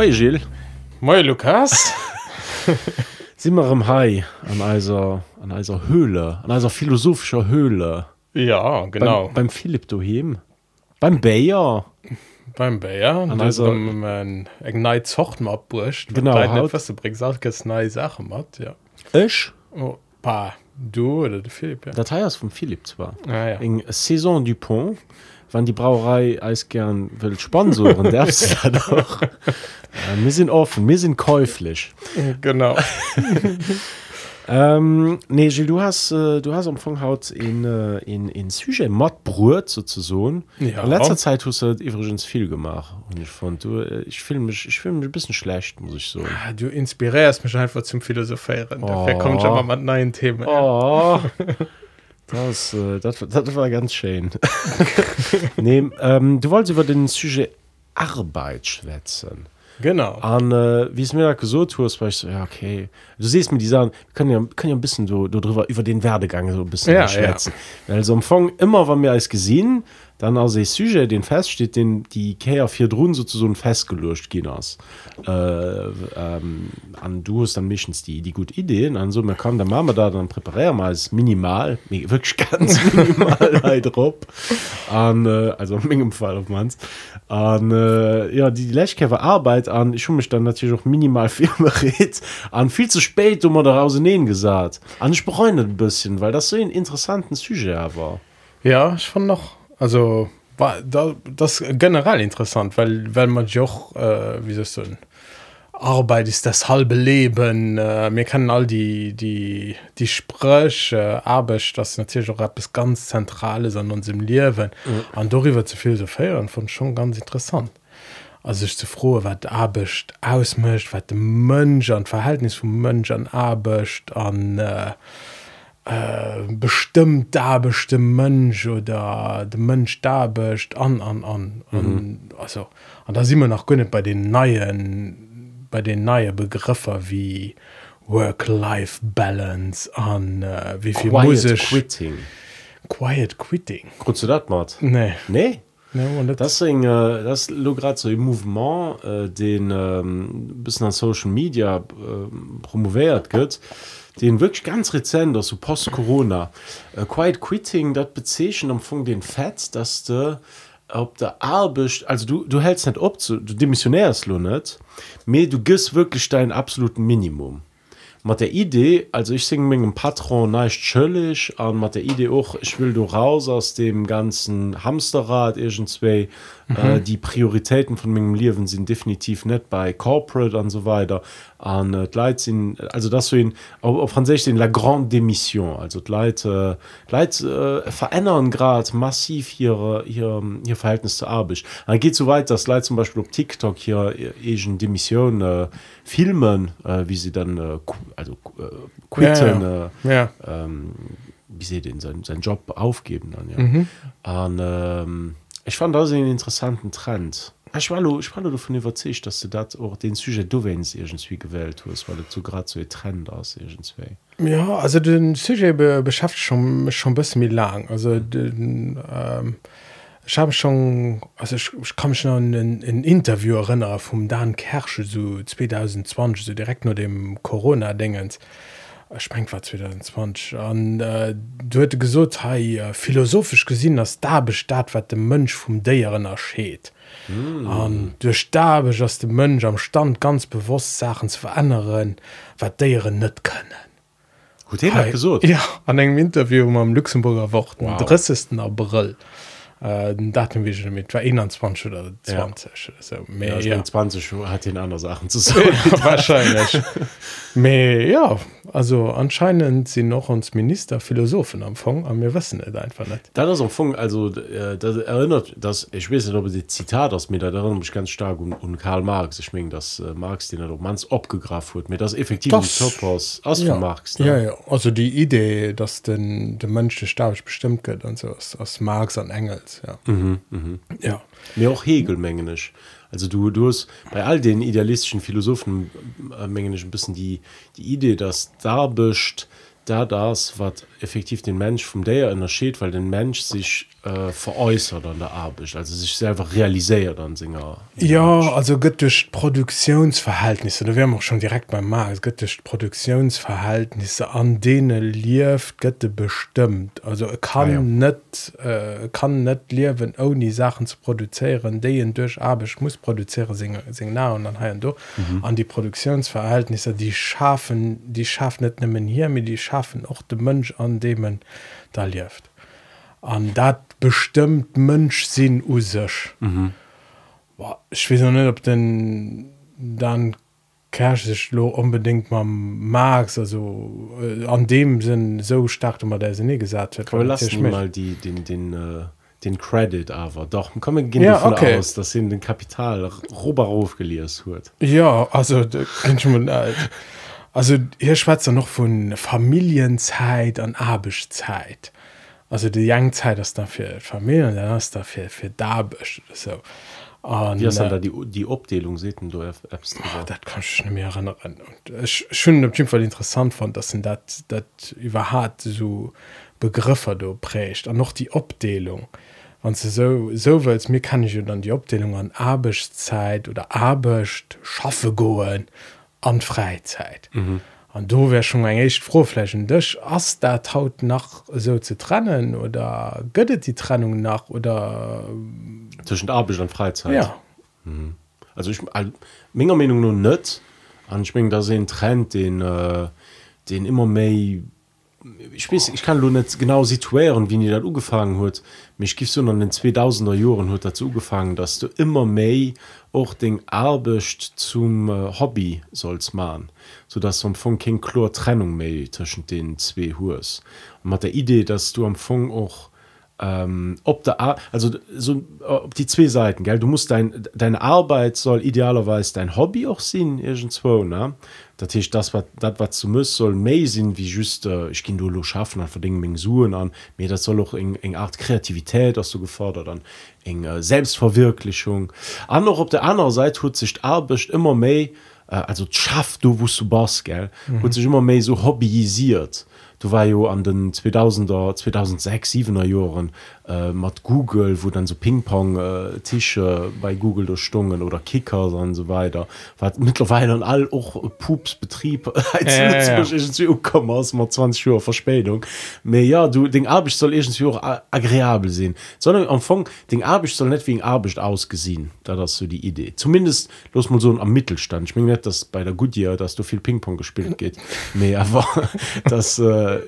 Moi Gilles. Moi Lukas si immer am Hai an eiser an eiser Höhle an eiser philosophischer Höhle? Ja genau. Beim, beim Philipp duhem beim Bayer beim Bayer also- eng nei zocht mat burcht Genau, was du bringst alles nei Sache mat ja. Ech? Oh, pa du oder de Philipp ja. Dat heiers vum Philipp zwar. Ah, ja. eng Saison du Pont wann die Brauerei eis gern will sponsoren darfst du da doch. Mir sind offen mir sind käuflich. Genau. Ähm, nee Gilles, du hast äh, du hast am Fonghaut in äh, in in Sujet mat brut sozusagen. Ja. in letzter Zeit hast du übrigens viel gemacht. Und ich fand du äh, ich fühle mich ich fühle mich ein bisschen schlecht muss ich so Ah, du inspirierst mich einfach zum Philosophieren. Dafür Oh. kommt schon mal mit neuen Themen. Oh, das, äh, das, das war ganz schön. nee, ähm, du wolltest über den Sujet Arbeit schwätzen. genau An äh, wie es mir da gesagt hast, war ich so, ja, okay. Du siehst mir die Sachen, wir können ja, können ja ein bisschen so, drüber, über den Werdegang so ein bisschen Ja, schwätzen. Weil so am Anfang immer, wenn wir alles gesehen, dann als ein Sujet, den feststeht, den die Kehr vier Drohnen sozusagen festgelöscht gehen hast. Äh, ähm, an du hast dann meistens die, die gute Ideen, an so, man kann, dann machen wir da, dann präparieren wir als minimal, mi- wirklich ganz minimal halt drauf. An, äh, also in meinem Fall auf meins. An, äh, ja, die Lechkäfer Arbeit an, ich habe mich dann natürlich auch minimal viel berät, an viel zu spät, um da raus nähen gesagt. An, ich bereue ein bisschen, weil das so ein interessanten Sujet war. ja ich fand noch also war da, das ist generell interessant weil weil man joch äh, wie so Arbeit ist das halbe Leben äh, mir kennen all die die die Sprüche äh, Arbeit das ist natürlich auch etwas ganz zentrales an unserem Leben. An darüber zu philosophieren von schon ganz interessant. Also ich zu froh wat Arbeit ausmischt wat de Mönch an Verhältnis vom Mönch an Arbeit an äh, äh, bestimmt da bestimmt Mönch oder de Mönch da becht an an an mhm. also an da si man noch gönnet bei den neuen bei den neue Begriffe wie Work-Life Balance an äh, wie viel musisch quitting. quiet quitting Kurz du das mal? nee Nee? und das, ist, äh, das ist gerade so ein Movement, äh, den ähm, ein bisschen an Social Media äh, promoviert wird, den wirklich ganz rezent, also post-Corona. Äh, Quiet Quitting, das bezeichnet am Anfang den Fett, dass du ob der Arbeit, also du, du hältst nicht zu, du demissionärst nur nicht, aber du gibst wirklich dein absoluten Minimum. Mit der Idee, also ich singe mit dem Patron nicht chillig, und mit der Idee auch, ich will du raus aus dem ganzen Hamsterrad irgendwie. Äh, die Prioritäten von meinem Leben sind definitiv nicht bei Corporate und so weiter. Und äh, Leute sind, also das so in, auf, auf Französisch sind La Grande Démission. Also die Leute, die Leute äh, verändern gerade massiv ihre, ihr, ihr Verhältnis zur Arbeit. Und geht so weit, dass Leute zum Beispiel auf TikTok hier irgendeine Demission äh, filmen, äh, wie sie dann äh, also äh, quitten, Ja, Äh, ja ähm, wie sie den seinen, seinen Job aufgeben dann ja. Mhm. Und, ähm, ich fand das einen interessanten Trend. Ich war, ich war davon überzeugt, dass du das auch den Sujet du wennst irgendwie gewählt hast, weil du gerade so ein Trend aus irgendwie. Ja, also den Sujet be beschäftigt schon schon ein bisschen mit lang. Also den, ähm, ich habe schon, also ich, ich kann mich noch an ein, ein Interview erinnern vom Dan Kersche so 2020, so direkt nur dem Corona-Dingens. Ich meine, war 2020. Und äh, du hättest gesagt, hey, äh, philosophisch gesehen, dass da besteht, was der Mensch vom Deieren erscheht. Mm. Und durch da dass der Mensch am Stand ganz bewusst Sachen zu verändern, was Deieren nicht können. Hat gesagt. Ja, an einem Interview am Luxemburger Wort, wow. 30. April. Äh, Datum wie schon mit war 21 oder 20. Ja. So, mehr, Ja, ja. mein, 20 Uhr hat den andere Sachen zu sagen. wahrscheinlich. mehr, ja, also anscheinend sind noch uns Minister Philosophen am Anfang, aber wir wissen es einfach nicht. Da das am Anfang, also äh, das erinnert, dass, ich weiß nicht, ob das Zitat aus mir, da erinnert mich ganz stark um, um Karl Marx. Ich meine, dass äh, Marx den er doch manns abgegrafen hat, mir das effektiv Das- das, Top aus, ja. von Marx. ne? Ja, ja, also die Idee, dass den, der Mensch der Staat bestimmt wird und so, aus, aus Marx und Engels, ja. Mhm, ja. mir auch Hegel mengenisch. Also du, du hast bei all den idealistischen Philosophen äh, mengenisch ein bisschen die, die Idee, dass da bist, da das was effektiv den Mensch vom der unterschied weil den Mensch sich äh, veräußert an der Arbeit also sich selber realisiert an Singer Ja, also gëtt durch Produktionsverhältnisse, da wären auch schon direkt beim Markt, gëtt durch Produktionsverhältnisse an denen lieft Götte bestimmt. Also er kann Ah, ja. net äh, kann net liewen ohne Sachen zu produzieren, de durch Arbeit muss produzieren Signal und dann ha do mhm. an die Produktionsverhältnisse die schaffen die schaffen net nimmen hier die schaffen auch de Mönsch an dem man da lieft. An dat bestimmt Mönsch sinn usech. Mhm. Ich weiß noch nicht, ob denn dann Kersch sich lo unbedingt mal Marx, also äh, an dem Sinn so stark, wie der sie nie gesagt hat. mal die den den äh, den Credit aber doch kommen gehen Ja, okay. aus dass sie den Kapital Roberhof geliers hört Ja, also, da kann ich mal, äh, also hier schwätzt er noch von Familienzeit an Abischzeit. Also die Youngzeit ist dann für Familie, dann ist da für, für Dabisch so. Und, ist dann äh, da die die Obdelung? Se du Apps Ah, dat kann ich nicht mehr erinnern. Und äh, auf jeden Fall interessant fand dass sind dat überhaupt so Begriffe do prägt. Und noch die Abdelung und so so willst mir kann ich ja dann die Abdelung an Arbeitszeit oder Arbeit schaffe goen an Freizeit. Mhm. und du wär schon eng echt frohflächen dich ass der haut nach so zu trennen oder göttet die Trennung nach oder zwischen Arbeit und Freizeit. Ja. Also ich meiner Meinung nur net an ich mein, da se Trend den äh, den immer méi ich weiß, ich kann lo net genau situieren wie die dat ugefangen huet mich gif so an den 2000er Joren huet dazu ugefangen dass du immer méi och den Arbecht zum äh, Hobby sollst man so dass du am Fong kein chlor Trennung méi zwischen den zwei Hus mat der Idee dass du am Fong auch ähm, ob Ar also so ob die zwei Seiten gell? Du musst dein deine Arbeit soll idealerweise dein Hobby auch sehen irgendwo ne? Das ist das was das was du musst soll mehr sinn wie just äh, ich ging du schaffen an verdingen suen an. Mir das soll auch eng eng Art Kreativität hast du gefordert an. Eng äh, Selbstverwirklichung. An noch auf der anderen Seite tut sich Arbeit immer mehr äh, also schafft du wost du bas gell? Mhm. sich immer mehr so hobbyisiert du war jo an den 2000er 2006 7er Joren äh, mat Google wo dann so Pingpong äh, bei Google durchstungen oder Kicker und so weiter war mittlerweile an all och Pupsbetrieb Ja, ja, ja. mat 20 Uhr Verspätung. Me ja du den Abisch soll irgendwie auch a- agreabel sehen. Sondern am Fong den Abisch soll net wie ein Abisch ausgesehen. Da das so die Idee. Zumindest los mal so am Mittelstand. Ich mein net dass bei der Goodyear dass du viel Pingpong gespielt geht. Me aber das äh,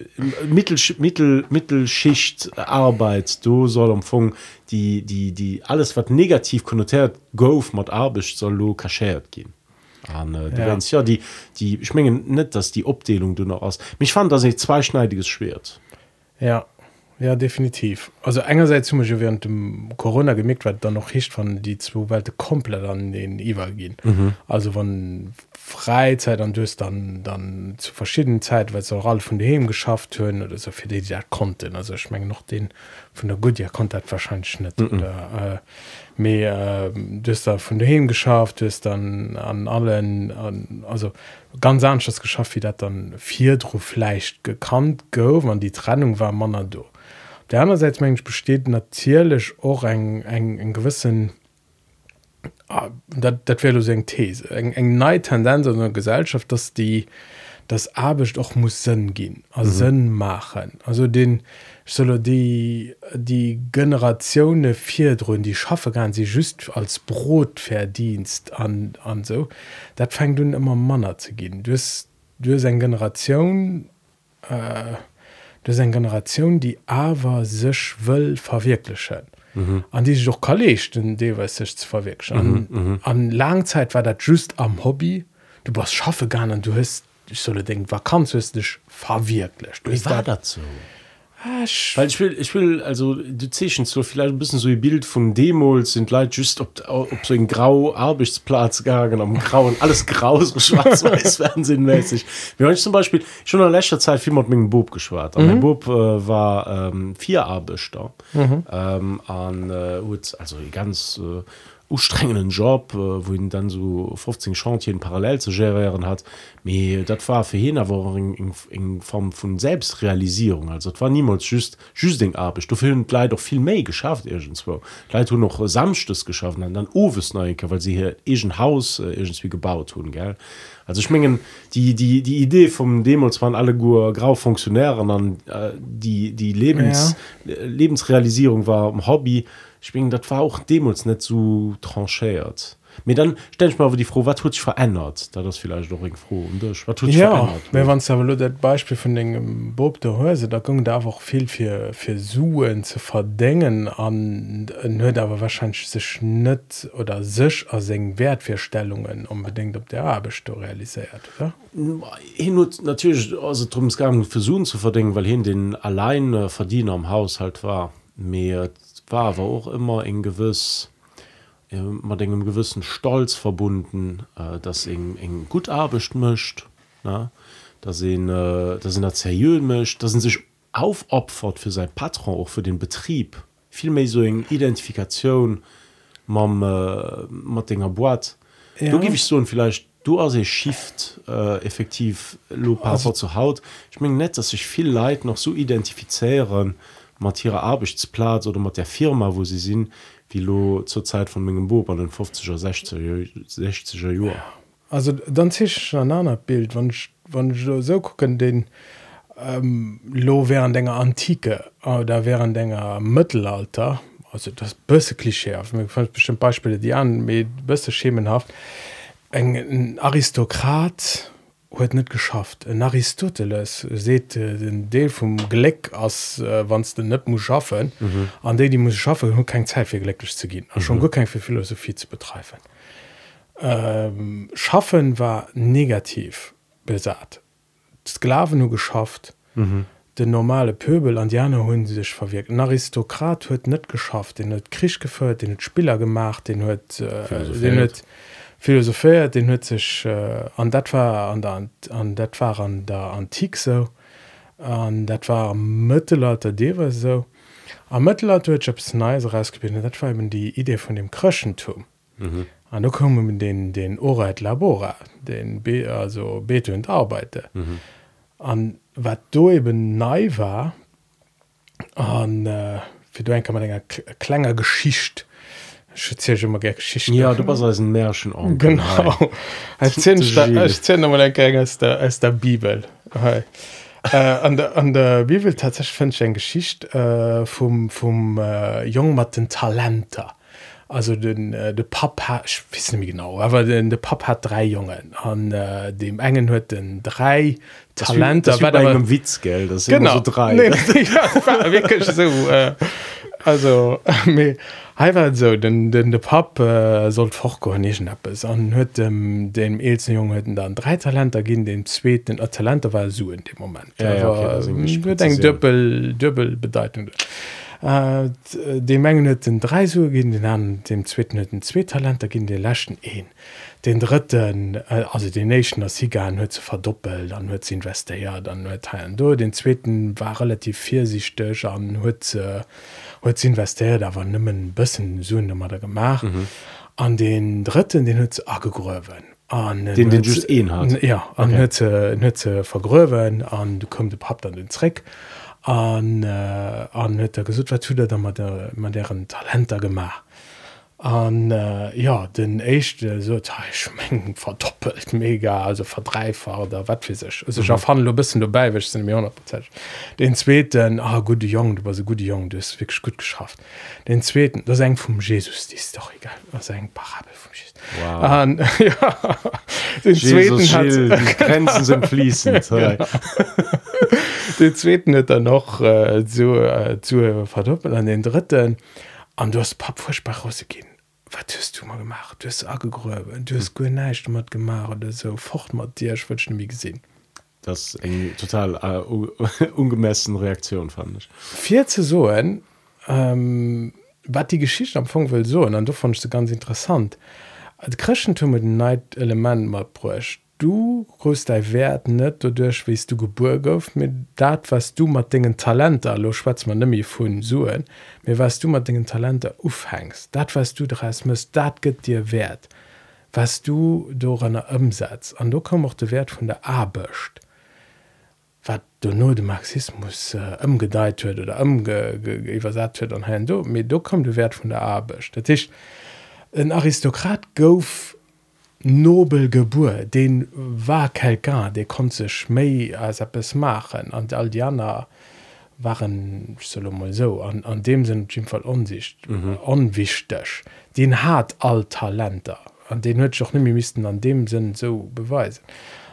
Mittel Mittel Mittelschicht Arbeit du soll am Fong die die die alles was negativ konnotiert gouf mat Abisch soll lo kaschiert gehen an äh, Ja. ja. ja die die ich mengen net dass die Obdelung du noch aus mich fand das ich zweischneidiges Schwert Ja, ja, definitiv. Also einerseits zum Beispiel während dem Corona gemerkt wird, dann noch nicht von die zwei Welten komplett an den IWA gehen. Mhm. Also von Freizeit und das dann, dann zu verschiedenen Zeiten, weil es auch alle von daheim geschafft haben oder so für die, die das konnten. Also ich meine noch den von der Goodyear konnte das wahrscheinlich nicht. Mhm. Oder, äh, mehr, äh, das da von daheim geschafft, das dann an allen, an, also ganz anders geschafft, wie das dann vier drauf vielleicht gekannt go, wann die Trennung war man do. Der anderen Seite mensch besteht natürlich auch ein, ein, ein gewissen ah, dat, wäre so eng These eng eng nei Tendenz in der Gesellschaft dass die das Abisch doch muss Sinn gehen also mhm. Sinn machen. Also den soll die die Generationen vier drin die schaffe gan sie just als Brotverdienst an an so. Dat fängt du immer Manner zu gehen. Du hast du hast eine Generation äh, das eng Generation, die awer sech wëll verwirklichen. Mhm. an die sich doch kollechten deweis sich zu verwirklichen. An, mhm. an Langzeit war dat just am Hobby, du was schaffe gar an du hast ich solle denken war kannst du dich verwirklicht. Wie war dazu? So? Ah, ich- weil ich will ich will also du zeschen so vielleicht ein bisschen so ein Bild von Demos sind leid just ob, ob so ein grau Arbeitsplatz gegangen am grauen alles grau so schwarz-weiß fernsehenmäßig wir haben zum Beispiel schon in letzter Zeit viel mit meinem Bob geschwart mhm. mein Bob äh, war ähm, vier Arbeiter mhm. ähm, an äh, also ganz äh, strengenden Job äh, wo ihn dann so 15 Chantien parallel zu gerieren hat. Me dat war für hin aber in, in Form von Selbstrealisierung. Also das war niemals just just den ab du film leider doch viel mehr geschafft irgendwo. Leid du noch samstes geschaffen an dann Oes neuke weil sie hier egent Haus äh, irgendwie gebaut tun gell? Also schmengen die die die Idee vom Demos waren alle gu grau Funktionären an äh, die die Lebens ja. Lebensrealisierung war im Hobby ich mein, dat war auch Demos net so tranchiert mir dann stell ich mal wo die froh wat tut verändert? Da das vielleicht doch froh ja wann dat Beispiel von den Bob der Häuse da ging da auch viel für für suen zu verdenken an hört aber wahrscheinlich sich net oder sich aus eng Wertfirstellungen unbedingt ob der Absto realisiert oder? hin natürlich also drum gang versuchen zu verdenken weil hin den allein verdiener am Haushalt war mehr war aber auch immer in gewiss äh, man engem gewissen Stolz verbunden äh, das eng eng gut abecht mischt da sind äh, da sind er seriös mischt da sind sich aufopfert für sein Patron auch für den Betrieb. Vielmehr so eng Identifikation man äh, Dinger boat ja. du gebe ich so vielleicht du as shift äh, effektiv lo zu haut. Ich mein net dass sich viel Leid noch so identifizieren mat ihrer Arbeitsplatz oder mat der Firma wo sie sind wie lo zur Zeit von mengegem Bo an den 50er 60er 60er Jo also dann sich an einer Bild. Wann wann so gucken den ähm, lo wären denger antike äh, da wären denger Mittelalter also das böse Klischee bestimmt Beispiele die an mit beste schemenhaft eng Aristokrat huet net geschafft en Aristoteles seet äh, den Deel vum Gleck ass äh, wanns den net muss schaffen mhm. an déi die muss schaffe hun kein Zeit fir gelekg zu gin mhm. schon go kein fir Philosophie zu betreifen ähm, schaffen war negativ besat Sklaven nu geschafft mhm. den normale Pöbel an Diane hunn sech verwirkt ein Aristokrat huet net geschafft den net Krisch geffuert den Spieler gemacht den huet äh, Philosophie den hue sich äh, an dat war an der an dat war an der antik so an dat war Mëttelalter dewe so am Mëttelalterps neise rausgebildet dat war eben die Idee von dem Kröschentum mhm. an da kommen mit den den Orheit Labora den Be also bete und arbeite an mhm. wat do eben nei war an äh, fir du ein kann man enger klenger Geschicht immer Geschichten ja du was ein Märchen an genau. Der der Bibel. Äh, an der an der Bibel tatsächlich fand ich ein Geschicht äh, vom vom äh, jungmatten Talenter also den äh, de pap hat, ich wissen nicht genau aber den de pap hat drei jungen. An äh, dem engen hue den drei Talenter Witzgeld genau. so drei. Nee, ja, wirklich so äh, also heiwer so den den de pap äh, sollt forchkonechen appppes an huet dem dem eelzen jungen hueten dann drei talenter ginn den zweet den talenter war su in dem moment. Ja, ja, okay, eng dëppel dëppel bedeutung. Äh, de menggen huet den drei su gin den an dem zweten hueten zwe talenter ginn de lächen een. Den dritten äh, also den nation as sie an hue ze verdoppelt dann hue ze investiert dann hue teilen do den zweten war relativ viersichtch an hue ze huet ze investiert da war nimmen bëssen so mat der gemacht. Mhm. an den dritten den hue aggegröwen an den den just een hat ja an okay. hue netze vergröwen an du kom de pap an den Zreck an äh, an net der gesud wat der man deren talenter gemacht an äh, ja den echte so schmengen verdoppelt mega also verdreifacht oder wat wie sech mhm. ich fan bisssen dabei wech sind mir 100 den zweten ah gute jung du war so gute jung du ist wirklich gut geschafft. Den zweten das eng vom jesus die ist doch egal. Was eng parabel vom jesus. Wow. und, ja, den Jesus hat, grenzen sind fließend ja. den zweten hat er noch äh, zu äh, zu verdoppelt. An den dritten an du hast pap furchtbar rausgehen wat tust du mal gemacht? Du hast aggegröbe du hast neicht mat gemacht oder so. Fort mat dir ich wünsch mir gesinn das eng total äh, ungemessen reaktion fand ich. Vier zu so ähm, wat die geschichte am funk will so an du fandst du ganz interessant. Als christentum mit den neid element mal brächt du größt dei Wert net dodurch wiest du Geburt gouf mit dat was du mat dingen Talenter lo schwatz man nimi vun suen mir was du mat dingen Talenter ufhängst dat was du dreist musst dat gett dir wert was du do annner ëmsatz an du kom auch de Wert vun der abecht wat du no de Marxismus ëmgedeit äh, huet oder ëmgewersat huet an hen du mir du kom de Wert vun der abecht dat ist ein Aristokrat gouf nobel Geburt den war kelkan der konnte sich méi als es machen. An all die anderen waren solo mal so an, an dem sind im Fall unsicht mhm. unwichtig. Den hat all Talenter an den hue auch nimi müssten an dem sinn so beweisen.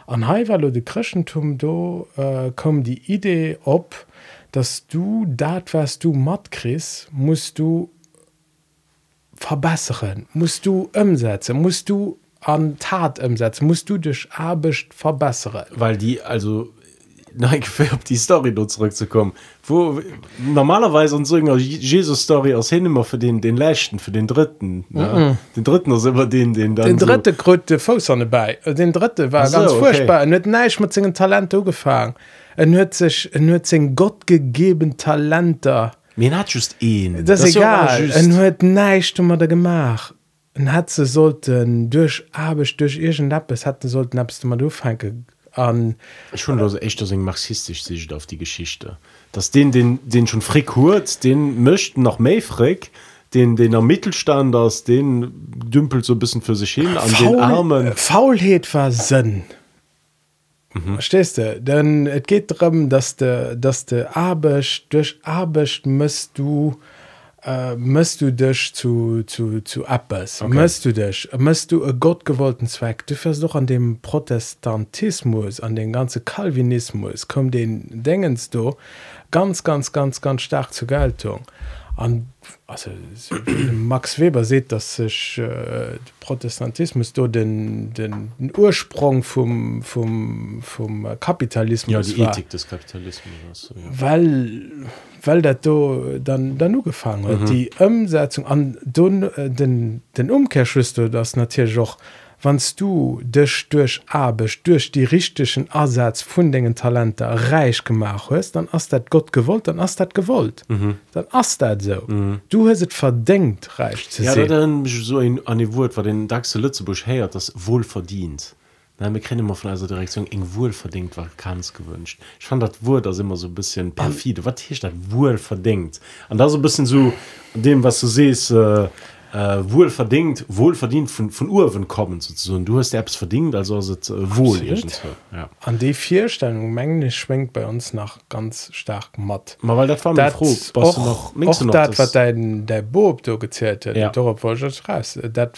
An Haiwall de Christentum do äh, kom die idee op dass du dat was du mat kris musst du verbessern musst du umsetzen musst du an tat umsetzen musst du dich abischcht verbessere. Weil die also nein auf die Story dort zurückzukommen. Wo normalerweise und so Jesus Story aus hin immer für den den letzten für den dritten mm -mm. den dritten ist immer den den dann den dritte so gröte Fußsonne bei den dritte war so, ganz furchtbar. Okay. nicht mit Talent gefangen er hört sich nur Gott gegeben Talenter mir hat just ihn das, das ist egal. er hört nicht um da gemacht hat ze sollten durch abisch durch irgend Appes hat sollten du mal durchfangen an schon ähm, echt eng marxistisch Sicht auf die Geschichte. Dass den den den schon frikurt den möchten noch méi frick den den er Mittelstand aus den dümpelt so bisschen für sich hin an Faul, den armen. Faulheit war sinn. Mhm. stehst du? Denn es geht darum dass de dass de abisch durch abisch müsst du äh, musst du dich zu zu zu Appes okay. musst du dich? Musst du e Gott gewollten Zweck? Du fährst doch an dem Protestantismus an den ganze Calvinismus kom den denkst du ganz ganz ganz ganz stark zur Geltung. An also Max Weber seht dass sich äh, Protestantismus do den, den Ursprung vom vom vom Kapitalismus ja, die Ethik des Kapitalismus ja. weil weil dat do dann dann nu gefangen mhm. die Umsetzung an don, äh, den den Umkehrschlüssel das natürlich auch wannst du dich durch abisch durch die richtigen Ersatz von den Talente reich gemacht hast dann hast dat Gott gewollt dann hast dat gewollt mhm. dann hast dat so mhm. du hast es verdenkt reich zu ja, dann so ein, an Wort war den Dax Lützebusch her das wohl verdient wir kennen immer von einer Direktion eng wohl verdingt war ganz gewünscht. Ich fand dat Wort das immer so ein bisschen perfide. Was hier statt wohl verdingt? Und da so ein bisschen so dem was du siehst äh, äh, wohl verdient wohl verdient von, von Urwen kommen sozusagen du hast selbst verdient also äh, wohl ja. an die vierstellung Menge schwenkt bei uns nach ganz stark matt mal weil das war das froh, auch, noch, auch noch das dein, der Bob du gezählt ja. dat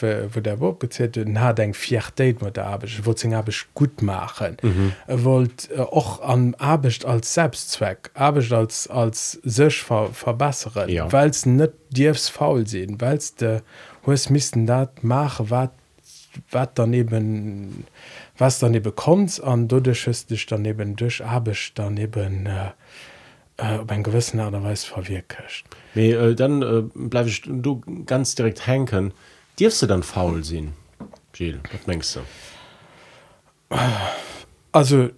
wo der Bob gezählt na denk vier Date mit der habe ich gut machen mhm. Wollt äh, auch an Abcht als selbstzweck ich als als sech ver verbessere ja. weil es nicht dirfs faul sehen weil de was müssten dat mache wat wat daneben was daneben kommt an du dich daneben durch habe ich daneben äh, äh, ein gewissen Aderweis verwirkcht äh, dann äh, bleibe ich du ganz direkt henken dirfst du dann faul sehen Gilles, was denkst du? Also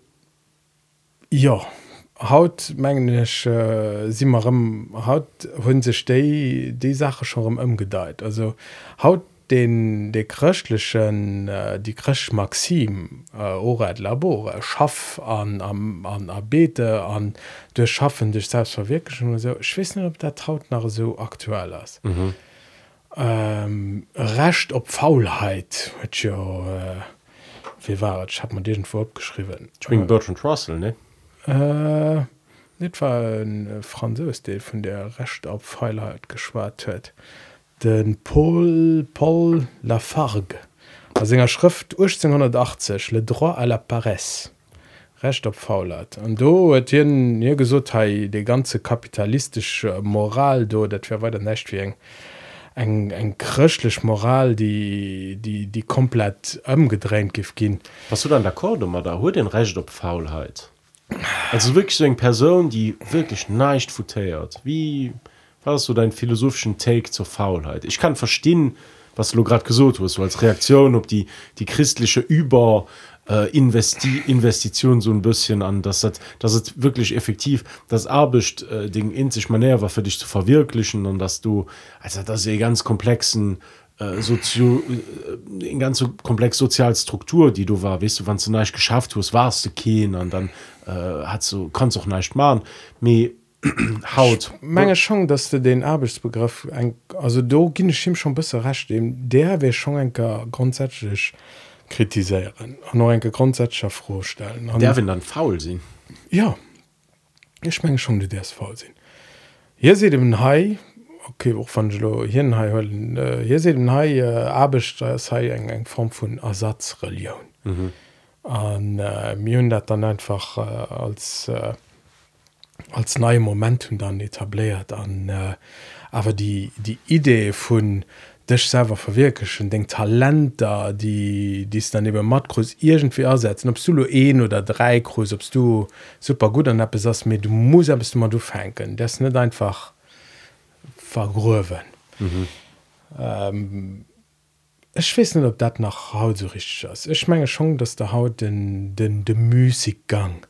ja haut mengsch äh, simmerem haut hunn se ste die sache schon ëmgedeit. Also haut den de krchtlechen äh, die krch maxim äh, oret labore schaff an am an erbete an de schaffen dich selbst verwirklichen so. Schwissen ob der traut nach so aktuell as mhm. ähm, recht op faulheit ja, äh, wie war hat man den vorgeschrieben äh, Bertrand Russell ne Äh, net war een äh, Franzos de vun der recht op Freiheit geschwaart huet. Den Paul Paul Lafargue. As enger Schrift 1880 le droit à la paresse. Recht op faulert an do et hien nie gesot hei de ganze kapitalistische moral dat fir weiter nächt wie eng eng eng krchlech moral die die die komplett ëmgedrängt gif was du dann der Kordummer da hol den recht op faulheit also wirklich so eine Person die wirklich nicht futiert wie was du deinen philosophischen Take zur Faulheit? Ich kann verstehen was du gerade gesucht hast so als Reaktion ob die die christliche über äh, Investi Investition so ein bisschen an dass das, das ist wirklich effektiv das Abcht äh, Ding in sich manär war für dich zu verwirklichen und dass du also das ganz komplexen äh, sozio äh, in ganz so komplex Sozialstruktur die du war weißt du wann du nicht geschafft hast warst du gehen und dann äh, hat du kannst auch nicht machen. Me, haut. Menge schon dass du den Arbeitsbegriff ein, also du ging ihm schon besser recht dem der wäre schon ein grundsätzlich kritisieren nur ein grundsätzlicher vorstellen. Und der wenn dann faul sind ja ich meine schon du der faul sind hier seht dem Hai okay woch vanlo hien hai hëllen äh, hier se den hai äh, abecht ass eng eng Form vun Ersatzreliioun mhm. an äh, mi dat dann einfach äh, als äh, als neue momentum dann etabliert. An äh, aber die die idee vun dech selber verwirkeschen den Talenter die dies dann eben matgros irgendwie ersetzen. Obst du een oder drei groß obst du super gut an besatz mit du muss bist du mal du fenken das net einfach vergrowen. Mhm. Ähm, Ech wissen ob dat nach Haut so richtig ist Ich menge schon, dass der Haut den, den de Musikgang,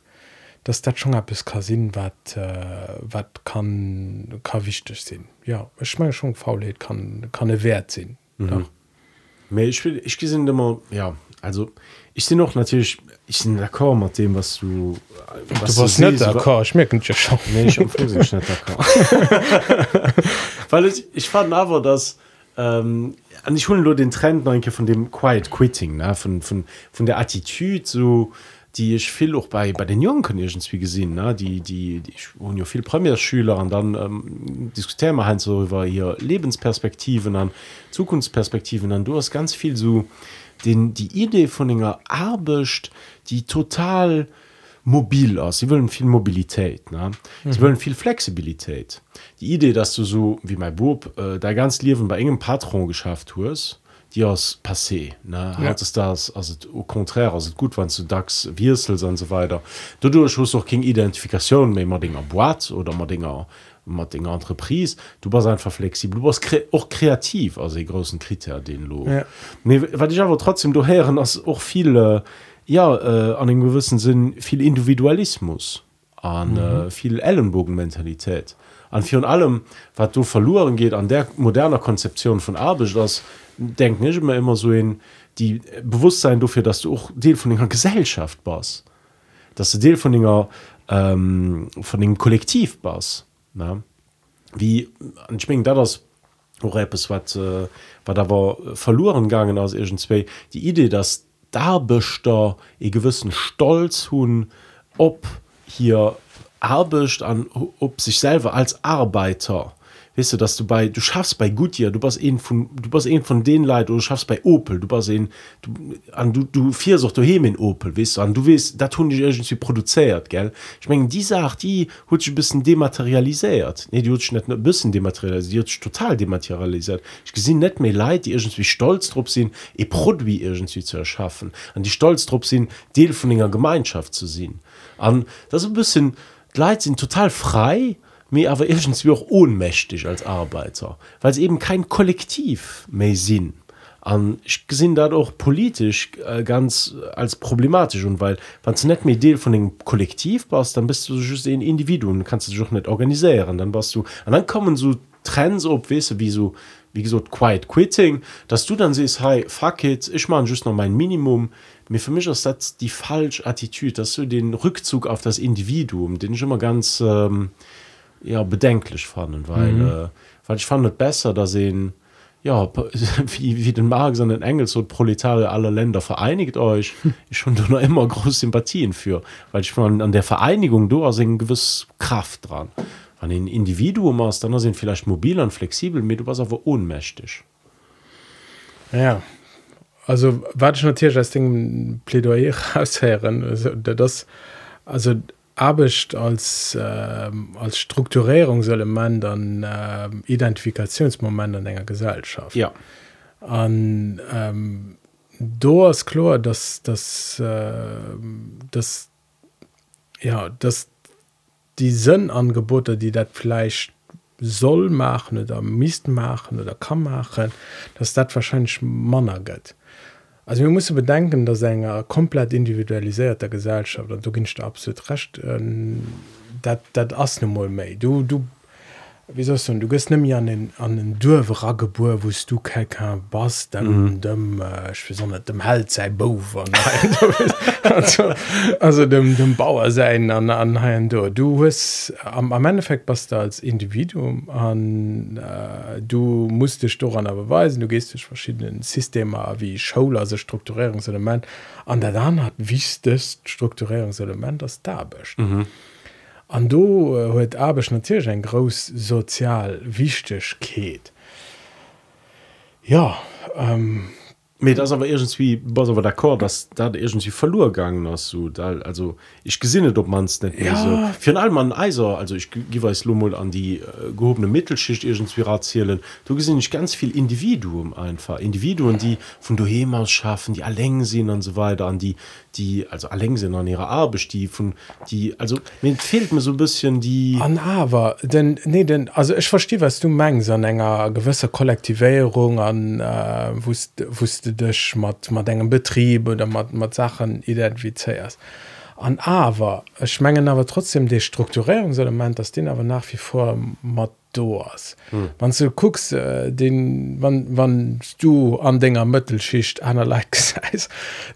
dass dat schon ab es kasinn wat äh, wat kann ka wichtig sinn. Ja ich menge schon faulheit kann kann e wert sinn. Mhm. Ich, will, ich gesinn immer ja also ich sehe noch natürlich ich sind d'accord mit dem was du was du du nicht ich merke ja schon nee, ich nicht weil ich, ich fand aber dass ähm, ich hole nur den Trend denke von dem quiet quitting ne? von von von der Attitüde so die ich viel auch bei bei den jungen Conditions wie gesehen ne? die die die wohnen ja viel Premierschüler und dann ähm, diskutieren wir halt so über hier Lebensperspektiven an Zukunftsperspektiven an du hast ganz viel so den die Idee von ennger Arbecht die total mobil aus sie wollen viel Mobilität ne? sie mhm. wollen viel Flexibilität die Idee dass du so wie mein Bob äh, da ganz liewen bei engem Patron geschafft hast die aus passé ne ja. hat es das also au contraire also gut wann du dax wirsel und so weiter du du hast auch kein Identifikation mehr immer Dinger Boat oder mal Dinger mat den Entreprise du war einfach flexibel du warst kre auch kreativ also die großen Kriter den lo ja. weil ich aber trotzdem du heren as auch viele ja äh, an den gewissen Sinn viel Individualismus an mhm. äh, viel Ellenbogenmentalität an für allem was du verloren geht an der moderner Konzeption von Arbeit das denk nicht immer immer so in die Bewusstsein dafür dass du auch Deel von ihrer Gesellschaft bas dass du Deel von ihrer ähm, von dem Kollektiv bas na? wie schwingen da das es wat äh, war da war verloren gegangen aus zwei die idee dass da beter e gewissen stolz hun ob hier erbecht an ob sich selber als arbeiter weißt du dass du bei du schaffst bei hier du bist eben von du bist eben von den Leuten du schaffst bei Opel du bist du an du du vier du in Opel weißt du an du weißt da tun die irgendwie produziert gell? Ich meine die sagt die hat ein bisschen dematerialisiert. Nee die hat nicht ein bisschen dematerialisiert die total dematerialisiert. Ich gesehen nicht mehr Leute die irgendwie stolz drauf sind ihr Produkt irgendwie zu erschaffen an die stolz drauf sind Teil von einer Gemeinschaft zu sehen. An das ist ein bisschen Leute sind total frei mir aber irgendwie auch ohnmächtig als Arbeiter, weil es eben kein Kollektiv mehr sind. Und ich sehe das auch politisch äh, ganz als problematisch und weil wenn du nicht mehr Teil von dem Kollektiv bist, dann bist du just ein Individuum, kannst du dich auch nicht organisieren, dann bist du und dann kommen so Trends ob, weißt du, wie so wie gesagt quiet quitting, dass du dann siehst, hey, fuck it, ich mache just noch mein Minimum. Mir für mich ist das die falsche Attitüde, dass du den Rückzug auf das Individuum, den ich immer ganz ähm, ja bedenklich fanden weil mhm. äh, weil ich fand besser da sehen ja wie, wie den Mark an den Engel so proletare aller Länder vereinigt euch. Ich schon noch immer große Sympathien für weil ich fand an der Vereinigung du hast gewiss Kraft dran. An den Individuum hast dann sind vielleicht mobil und flexibel mit du was aber ohnmächtig. Ja also warte ich natürlich als Ding Plädoyer aushören also das also Abcht als, äh, als Strukturierungselement an äh, Identifikationsmoment an enger Gesellschaft. Ja. An ähm, do ist klar, dass, dass, äh, dass, ja, dass die Sinnangebote, die das vielleicht soll machen oder mist machen oder kann machen, dass das wahrscheinlich Manner geht. Also wir müssen bedenken, dass enger komplett individualisierter Gesellschaft und du ginst absolut recht äh, dat dat ass méi du du wie sollst du du gehst nimm an den an den dürwe raggebur wost du ke bas dem mm. dem äh, sonne dem held sei bo also, also dem dem bauer sein an an ha du du hast am am endeffekt bist du als individuum an äh, du musst dich doch an beweisen. Du gehst durch verschiedenen systeme wie schoul also strukturierungselement. An der dann hat wies strukturierungselement das da bist. Mm -hmm. An do äh, huet abech natierch en gros sozial wichtechkeet. Ja ähm, mit das aber irgendwie was aber d'accord dass da irgendwie verlorengegangen hast du da also ich gesinnet ob man es nicht ja. so für allem man Eiser also ich weiß Lummel an die äh, gehobene Mittelschicht irgendwie erzählen. Du gesehen nicht ganz viel Individuum einfach. Individuen die von aus schaffen die allein sind und so weiter an die die also allein sind an ihrer Arbeit die von die also mir fehlt mir so ein bisschen die an aber denn nee denn also ich verstehe was du meinst an enger gewisser Kollektivierung an äh, wusste wusste du dich mat engem Betrieb oder mat mat Sachen identifizierst. An aber schmengen aber trotzdem de Strukturierungselement, dass den aber nach wie vor mat dos. Hm. Wann du guckst äh, den wann, wann du an denger Mëttelschicht einer seist,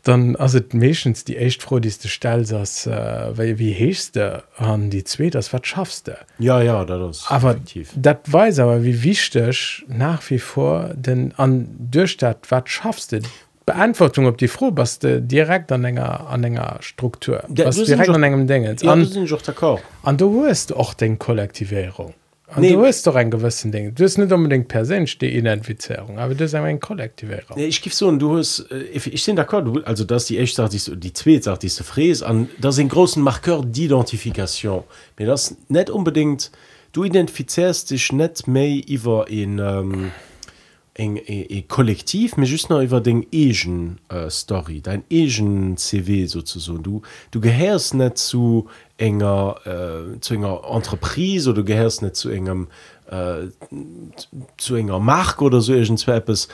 dann as het méchens die echt froh die stell äh, wie hechte an die zwe das wat schaffste. Ja ja dat aber tief. Dat weis aber wie wichtech nach wie vor denn an Dustadt wat schaffste Beantwortung op die frohbaste direkt an enger an enger Struktur ja, direkt an engem Dinge ja, an du wost och den Kollektivierung nee, du hast doch ein gewissen Ding. Du hast nicht unbedingt per se die Identifizierung aber das ist ein Kollektivierung. Nee, ich gebe so du hast äh, ich sind d'accord also dass die echt sagt die zwei sagt diese Fräs an das sind großen Markeur d'Identifikation mir das nicht unbedingt du identifizierst dich nicht mehr über in ähm, eng e, e kollektiv mir just noch iwwer den egen äh, story dein egen cw so du du gehärst net zu enger äh, zu enger entreprise oder du gehärst net zu engem äh, zu enger Mark oder so Zweppes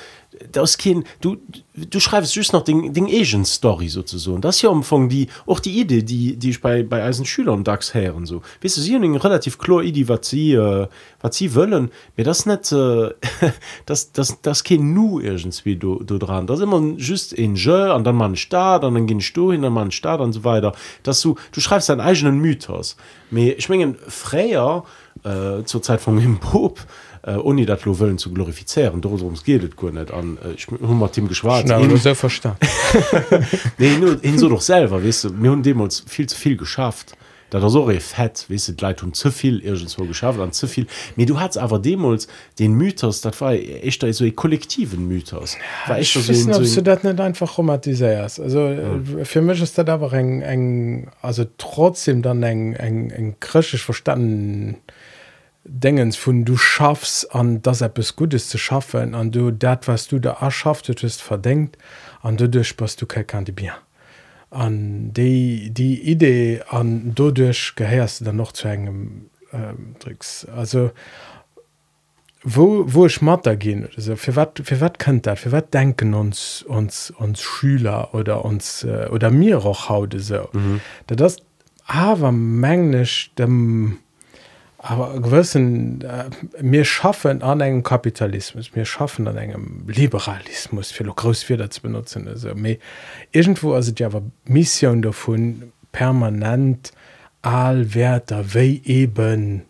das kind du du schreibst just noch den den Agent Story sozusagen. Das hier umfang die auch die Idee die die ich bei bei Eisen Schülern dax heren so. Wis du sie relativ klar Idee was sie äh, was sie wollen. Mir das net äh, das das das kind nu irgendwie du du dran. Das immer just in jeu an dann man staat an dann gehen du hin man staat und so weiter. Dass du du schreibst deinen eigenen Mythos. Mir ich mengen freier äh, zur Zeit von dem Pop äh, ohne dat lo wollen zu glorifizieren. Ums gehtt go net an äh, ich team geschwar verstand nee, hin so doch selber wis weißt du, mir hun dem uns viel zu viel geschafft. Dat er so fett wis weißt du, leid hun zuviel irgend so geschafft an zuviel mir du hast aber demos den mythos dat war echt da so kollektiven mythos. War ich so wissen, so du dat net einfach romantiséiers also ja. für mich ist dat aber eng eng also trotzdem dann eng eng eng krisch verstanden Dingens vun du schaffst an das es Gutes zu schaffen an du dat was du da erschafftetest verdenkt an du durch was du kann die Bier an die die Idee an dodurch gehärst dann noch zu engem ähm, Tricks. Also wo wo ich matter gehen also für wat für wat könnt dat für wat denken uns uns uns Schüler oder uns äh, oder mir auch haut so mhm. da das aber mengglisch dem aber gewissen äh, mir schaffen an engem Kapitalismus mir schaffen an engem Liberalismus für groß wieder zu benutzen. Also mir, irgendwo also ja aber Mission davon permanent allwerter we eben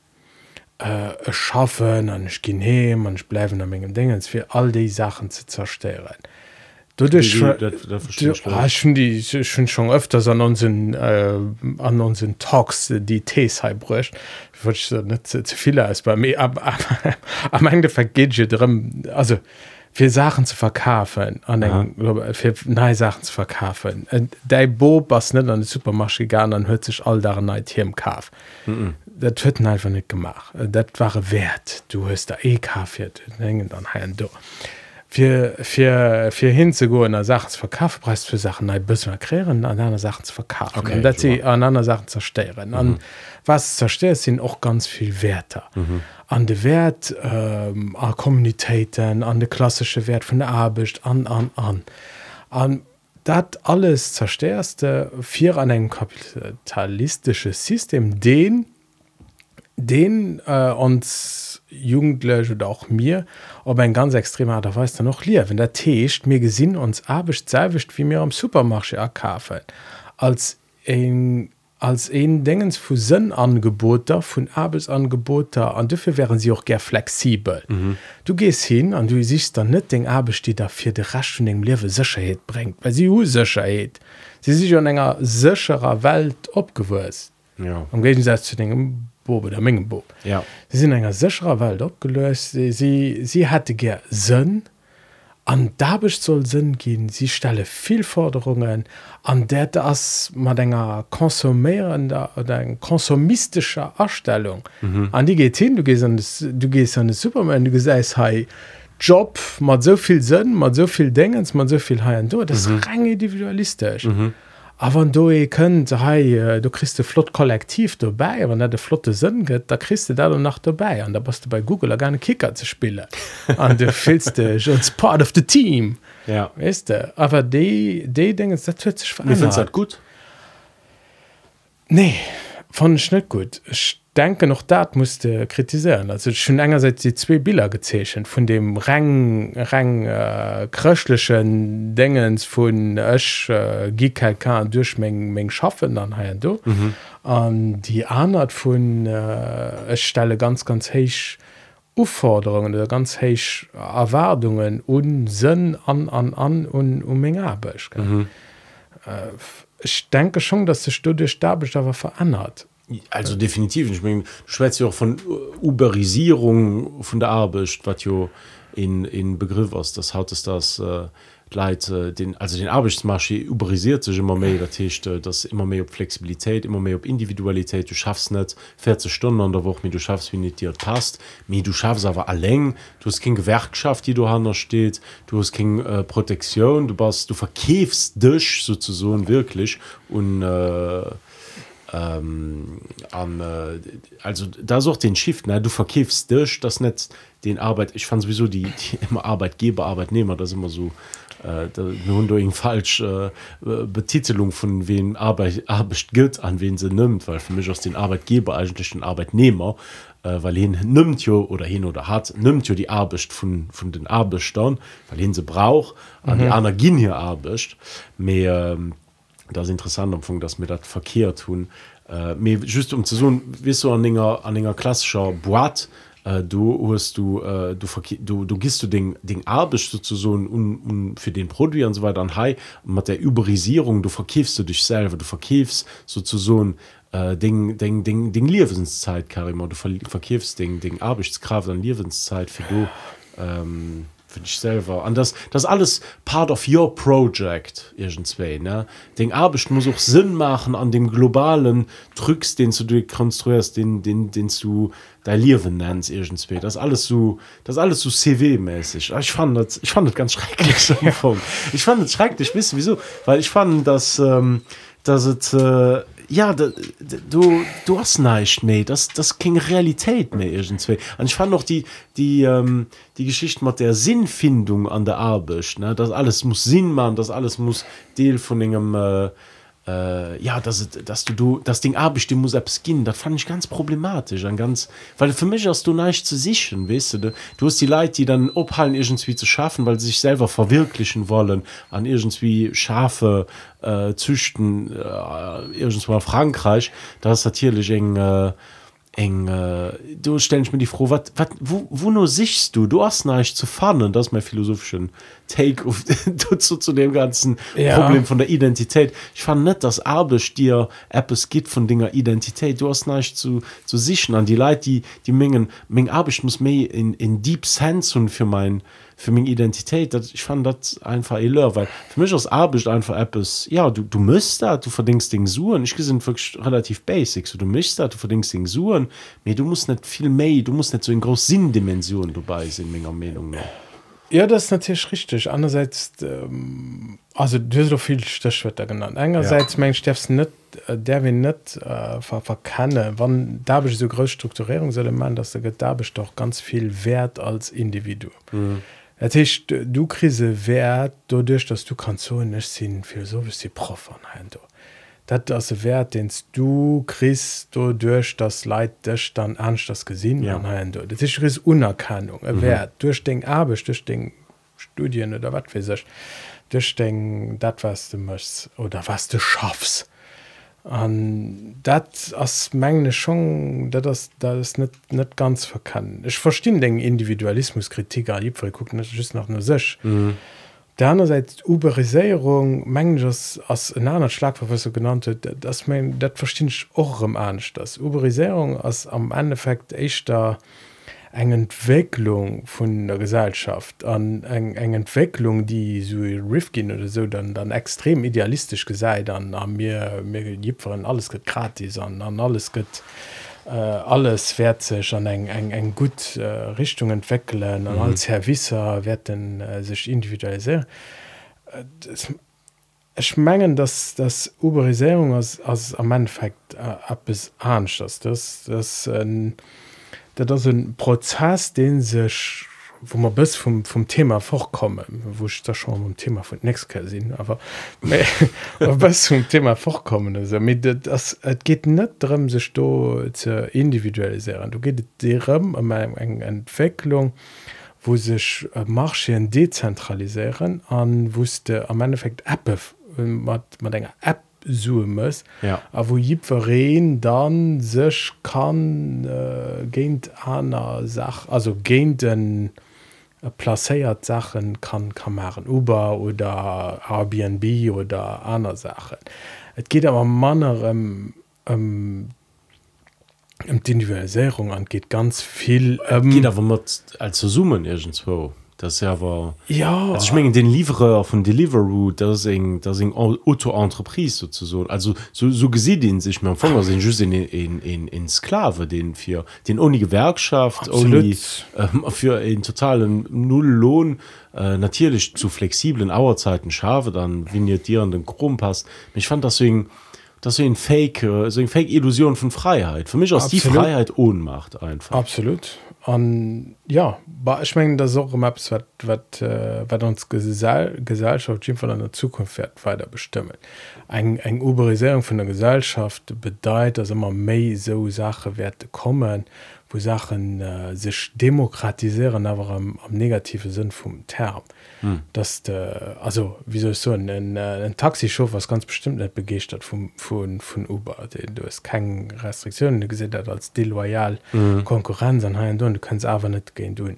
äh, schaffen an ich gehe man bleiben an Menge Dinge für all die Sachen zu zerstören Ah, die schon schon öfters an unseren äh, an unseren Talks die Tees brucht net zu, zu viele als bei mir am Ende vergeht drin also für Sachen zu verkaufen an den, für neue Sachen zu verkaufen. De Bo was net an die Supermarsche gar dann hört sich all daran hier im mm -mm. dat hue einfach nicht gemacht. Dat war wert. Du hast da eh Kaffee dann du fir hin ze go der Sachen verkaufpreis für Sachen. Bis kreieren an einer Sachen zu verkaufen. Okay, dat sie an anderen Sachen zersteieren an mhm. was zerstört sind auch ganz viel Wertter mhm. an de Wert ähm, a Kommunitäten an de klassische Wert von der Abcht an an an. An dat alles zerstörste vier an einem kapitalistisches System den den äh, uns Jugendliche oder auch mir ob ein ganz extremer da weiß noch leer wenn der Techt mir gesinn uns abisch zewischt wie mir am Supermarsche erkaufen als ein als een dingens vu Sinnangeboter vun Abelsangeboter an dufir wären sie auch ger flexibel. Mhm. Du gehst hin an du siehst dann net den Abel die dafir de raschen dem Liwe Sicherheit bringt, weil sie Sicherheit. Sie sich an enger sicherer Welt opgewurst. Ja. Am Gegensatz zu den Bobe der Mengenbo. Ja. Sie sind enger sicherer Welt opgelöst. Sie, sie, sie hatte ger Sinn, an dabecht soll sinn gin sie stelle viel Forderungen an der das mat ennger konsumierender oder eng konsumistischer Erstellung mhm. an die geht hin du gehst an das, du gehst an den Superman du geseist hey Job mat soviel sinn mat soviel dingens man soviel ha du das mhm. rein individualistisch mhm. a wann du e kënnt hei du christe Flot kollektiv vorbei wann der de flotte sën gëtt da christe dat nach vorbei an da bist du bei Google a gerne Kicker ze spille. An du filste als part of the Team. Ja. Weißt du aber de de Dinge dat hue sich gut. Nee von schnitt gut. Ich denke noch dat musste kritisieren also schon engerseits die zwei Bilder gezeschen von dem rang rang äh, kröchlichen dingens von Ech, äh, GKK durchmengen schaffen dann ha du mhm. an die anart von äh, stelle ganz ganz heich Uforderungen oder ganz heich Erwartungen und sinn an an an und um menge mhm. äh, ich denke schon dass die Studie stabisch aber verändert also definitiv. Ich mein, Schwe auch von Uberisierung von der Arbeit was jo in in Begriff aus das haut ist das äh, Leid äh, den also den Arbeitsmarsche überisiert sich immer mehr. Der Tisch das immer mehr Flexibilität immer mehr ob Individualität. Du schaffst nicht 40 Stunden an der Woche wie du schaffst wie nicht dir passt. Wie du schaffst aber allein. Du hast keine Gewerkschaft die du anders steht. Du hast keine äh, Protektion. Du bist du verkäfst dich sozusagen wirklich. Und äh, ähm, an äh, also da sucht den Schiff ne du verkäfst dich das Netz den Arbeit ich fand sowieso die, die immer Arbeitgeber Arbeitnehmer das immer so hun äh, falsch äh, Betitelung von wen Arbeit Arbeit gilt an wen sie nimmt weil für mich aus den Arbeitgeber eigentlich den Arbeitnehmer äh, weil hin nimmt jo oder hin oder hat nimmt jo die Arbeit von von den Arbeitern weil hin sie braucht an mhm. die Energie hier Arbeit mehr ähm, das interessant Punkt dass mir das verkehrt tun. Äh, just um zu so wis du an ennger enger klassischer Boat äh, du hast du äh, du du du gist du den den Abisch zu so un, un für den Produkt und so weiter an Hai. Mit der Überisierung du verkäfst du dich selber du verkäfst so zu so äh, Ding Ding Ding Lebenszeit Karim du verkäfst den den Abichtskraft an Lebenszeit für du. Ähm, für dich selber. An das das alles part of your project irgendwie ne? Den Arbeit muss auch Sinn machen an dem globalen Drücks den du konstruierst den den den du dein Leben nennst irgendwie das alles so das alles so CW mäßig ich fand das ich fand das ganz schrecklich ich fand es schrecklich wissen wieso? Weil ich fand dass ähm, dass es äh, ja du du hast nicht nee das das ging Realität mehr irgendwie und ich fand noch die die ähm, die Geschichte mit der Sinnfindung an der Arbeit ne das alles muss Sinn machen das alles muss Deal von dem äh, äh, ja dass dass du du das Ding abstimmen muss ab gehen das fand ich ganz problematisch an ganz weil für mich hast du nicht zu sichern weißt du du hast die Leute die dann ophalten irgendwie zu schaffen weil sie sich selber verwirklichen wollen an irgendwie scharfe äh, züchten äh, irgendwo Frankreich das ist natürlich eng äh, eng äh, du stellst mir die froh wat, wat, wo, wo nur sichst du? Du hast nicht zu fahren das mein philosophischen take of, zu, zu dem ganzen ja. problem von der Identität. Ich fand nicht dass Abisch dir App es geht von Dinger Identität. Du hast nicht zu zu sichern an die Leute die die Mengen Menge Abisch muss mehr in in deep sense und für mein für meine Identität dat, ich fand das einfach illör, weil für mich aus Arbeit einfach etwas ja du du müsst da du verdingst den suchen. Ich sind wirklich relativ basic so du müsst da du verdingst den suchen mir du musst nicht viel mehr du musst nicht so in groß Sinndimension dabei sind meiner Meinung nach. Ja das ist natürlich richtig. Andererseits ähm, also du hast doch viel Stichwörter genannt. Einerseits ja. mein Steffs nicht äh, der wir nicht äh, ver verkanne wann da ich so groß Strukturierung soll man dass da bist doch ganz viel Wert als Individuum. Mhm Das heißt, du krise Wert dadurch, dass du kannst so nicht so wie die Prof anhand. Das ist ein Wert, den du kriegst dadurch, dass Leute dich dann ernst das gesehen Ja. anhand. Das ist Unerkennung, ein Wert. Durch den Arbeit, durch den Studien oder was weiß ich, durch den, das, was du möchtest oder was du schaffst. An dat ass mengle schon das ist net net ganz verkennen ich verstehe den individualismuskritik gu just nach nur sech. Mhm. der andererseits uberisierung mengers as en anderen schlagverfässer genannt huet, das mein dat verstehe ich och im ernst. Das uberisierung as am endeffekt echt da eng Entwicklung von der Gesellschaft an eng eng Entwicklung die so Rifkin oder so dann dann extrem idealistisch gesagt dann an mir mir gipferen alles geht gratis an an alles geht äh, alles sich an eng eng eng gut äh, Richtung entwickeln an mhm. als Herr Wisser werden äh, sich individualisieren Äh, das, ich mengen dass das Uberisierung als, als am Endeffekt äh, ab an das das das äh, dat das ein Prozess den sech wo man bis vom, vom Thema vorkomme wo ich da schon um Thema von next sehen aber was zum Thema vorkommen also, mit das geht nicht darum sich zu individualisieren. Du geht darum um eine Entwicklung wo sich Marchen dezentralisieren an wusste am Endeffekt App man denkt App sue muss Ja. a wo jipveren dann sech kann äh, géint aner Sach also géint den äh, placéiert Sachen kann Kameren Uber oder Airbnb oder aner Sachen. Et geht aber mannerem ähm, um die Individualisierung an geht ganz viel ähm, Geht aber als zu summen irgendwo das ja war ja also ich mengen den Lieferer von Deliveroo das eng das eng Autoentreprise sozusagen also so, so gesehen den sich man Fonger sind just in, in, in, in Sklave den für den ohne Gewerkschaft Absolut. ohne, ähm, für einen totalen Nulllohn äh, natürlich zu flexiblen Auerzeiten schafe dann wenn ihr dir an den Chrom passt ich fand deswegen das so ein Fake äh, so ein Fake Illusion von Freiheit für mich aus die. Freiheit Ohnmacht einfach Absolut. an ja war schmengen der so Maps wat wat wat uns Gesell Gesellschaft Jim von der Zukunft fährt weiter bestimmen. Eng eng Uberisierung von der Gesellschaft bedeiht dass immer méi so Sache Werte kommen wo Sachen äh, sich demokratisieren aber am, am negative Sinn vom Term. Hm. dass de, also wie soll ich so ein, ein, ein Taxischof was ganz bestimmt nicht begecht hat vom von, von Uber du hast keine Restriktionen du gesehen dat als deloyal mhm. Konkurrenz an ha du kannst aber nicht gehen du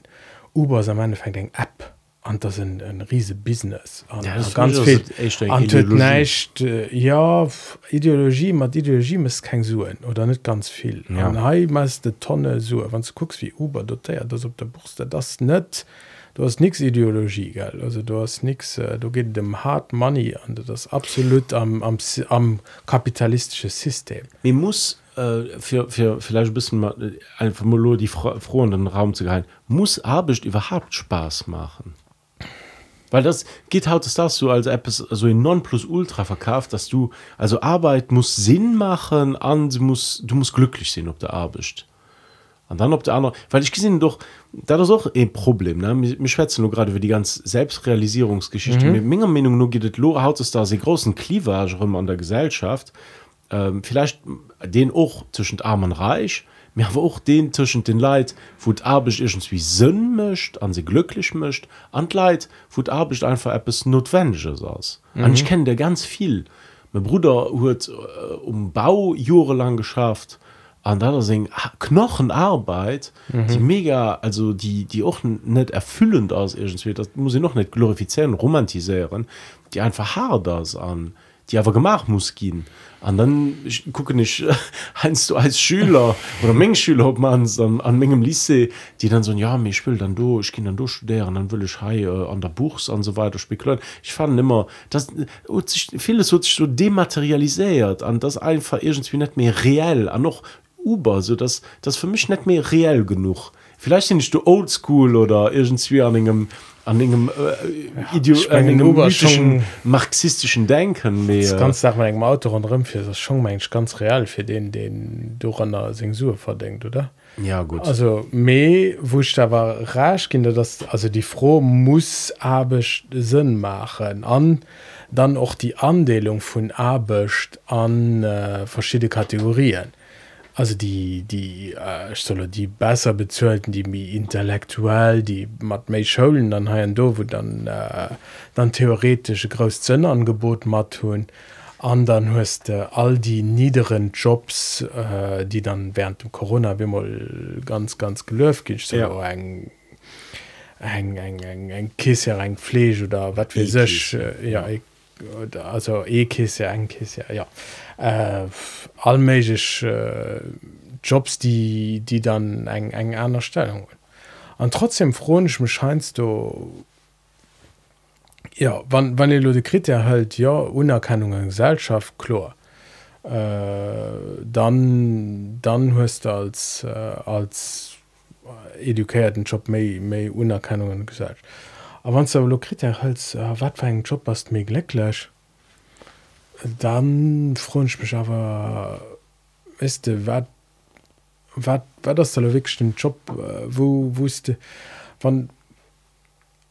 Uber ist am Endeffekt eng App an das ein, ein riese business an, Ja, an das ganz viel das ist eine Ideologie. nicht äh, ja Ideologie mat Ideologie muss kein suen oder nicht ganz viel Ja. de tonne so wann du guckst wie Uber dotiert das op der Buchste das net du hast nix Ideologie gell? Also du hast nix äh, du geht dem hard money an das absolut am, am, am kapitalistische System. Mir muss äh, für, für vielleicht ein bisschen mal, äh, einfach nur die Fro froh in den Raum zu gehen. Muss Arbeit überhaupt Spaß machen? Weil das geht haut es das so als App so in non plus ultra verkauft dass du also Arbeit muss Sinn machen an sie muss du musst glücklich sein ob der Arbeit und dann ob der andere weil ich gesehen doch da das auch ein Problem ne? Mir schwätzen nur gerade über die ganz Selbstrealisierungsgeschichte. Mhm. mit meiner Meinung nur geht es lo haut es da sehr großen Cleavage rum an der Gesellschaft. Ähm, vielleicht den auch zwischen arm und reich mir aber auch den zwischen den Leid wo abisch irgendwie Sinn mischt an sie glücklich mischt an Leid wo abisch einfach etwas notwendiges aus mhm. und ich kenne der ganz viel. Mein Bruder hat äh, um Bau jahrelang geschafft an da sing Knochenarbeit mhm. die mega also die die auch nicht erfüllend aus irgendwie das muss ich noch nicht glorifizieren romantisieren die einfach hart das an die aber gemacht muss gehen. An dann ich gucke nicht einst du als Schüler oder Mengeschüler ob man an, an Mengem Lycée die dann so ja ich will dann du ich gehe dann durch studieren dann will ich hey, äh, an der Buchs und so weiter spekulieren. Ich fand immer das vieles hat sich so dematerialisiert an das einfach irgendwie nicht mehr reell. An noch Uber so dass das für mich nicht mehr reell genug. Vielleicht sind ich du oldschool oder irgendwie an einem an engem äh, Ideo ich mein, an marxistischen Denken Das mehr ganz nach engem Auto an Rëmfir das schon mensch ganz real fir den den du an der Sensur verdenkt oder? Ja gut. Also me wo ich da war rasch kinder das also die froh muss abisch sinn machen. An dann auch die andelung von abischcht an äh, verschiedene kategorien also die die äh, soll die besser bezölten die mir intellektuell die mat me schulen dann ha do wo dann äh, dann theoretische großzünangebot mat tun an dann hast äh, all die niederen jobs äh, die dann während dem corona wie mal ganz ganz gelöft geht so Ja. eng eng eng eng eng kisse eng flech oder wat wie sech äh, ja oder, also e kisse eng kisse ja äh, allmeigich äh, Jobs, die, die dann eng eng einer Stellung. An trotzdem chronisch me scheinst du ja wann wann ihr de Krit erhält ja Unerkennung an Gesellschaft chlor äh, dann dann hörst du als äh, als edukierten Job méi méi Unerkennungen gesagt. Aber wann du Lokrit erhältst äh, wat für einen Job hast mé glecklech dann fronsch mich aber wisste wat wat wat das der wigchten Job äh, wo wusste wann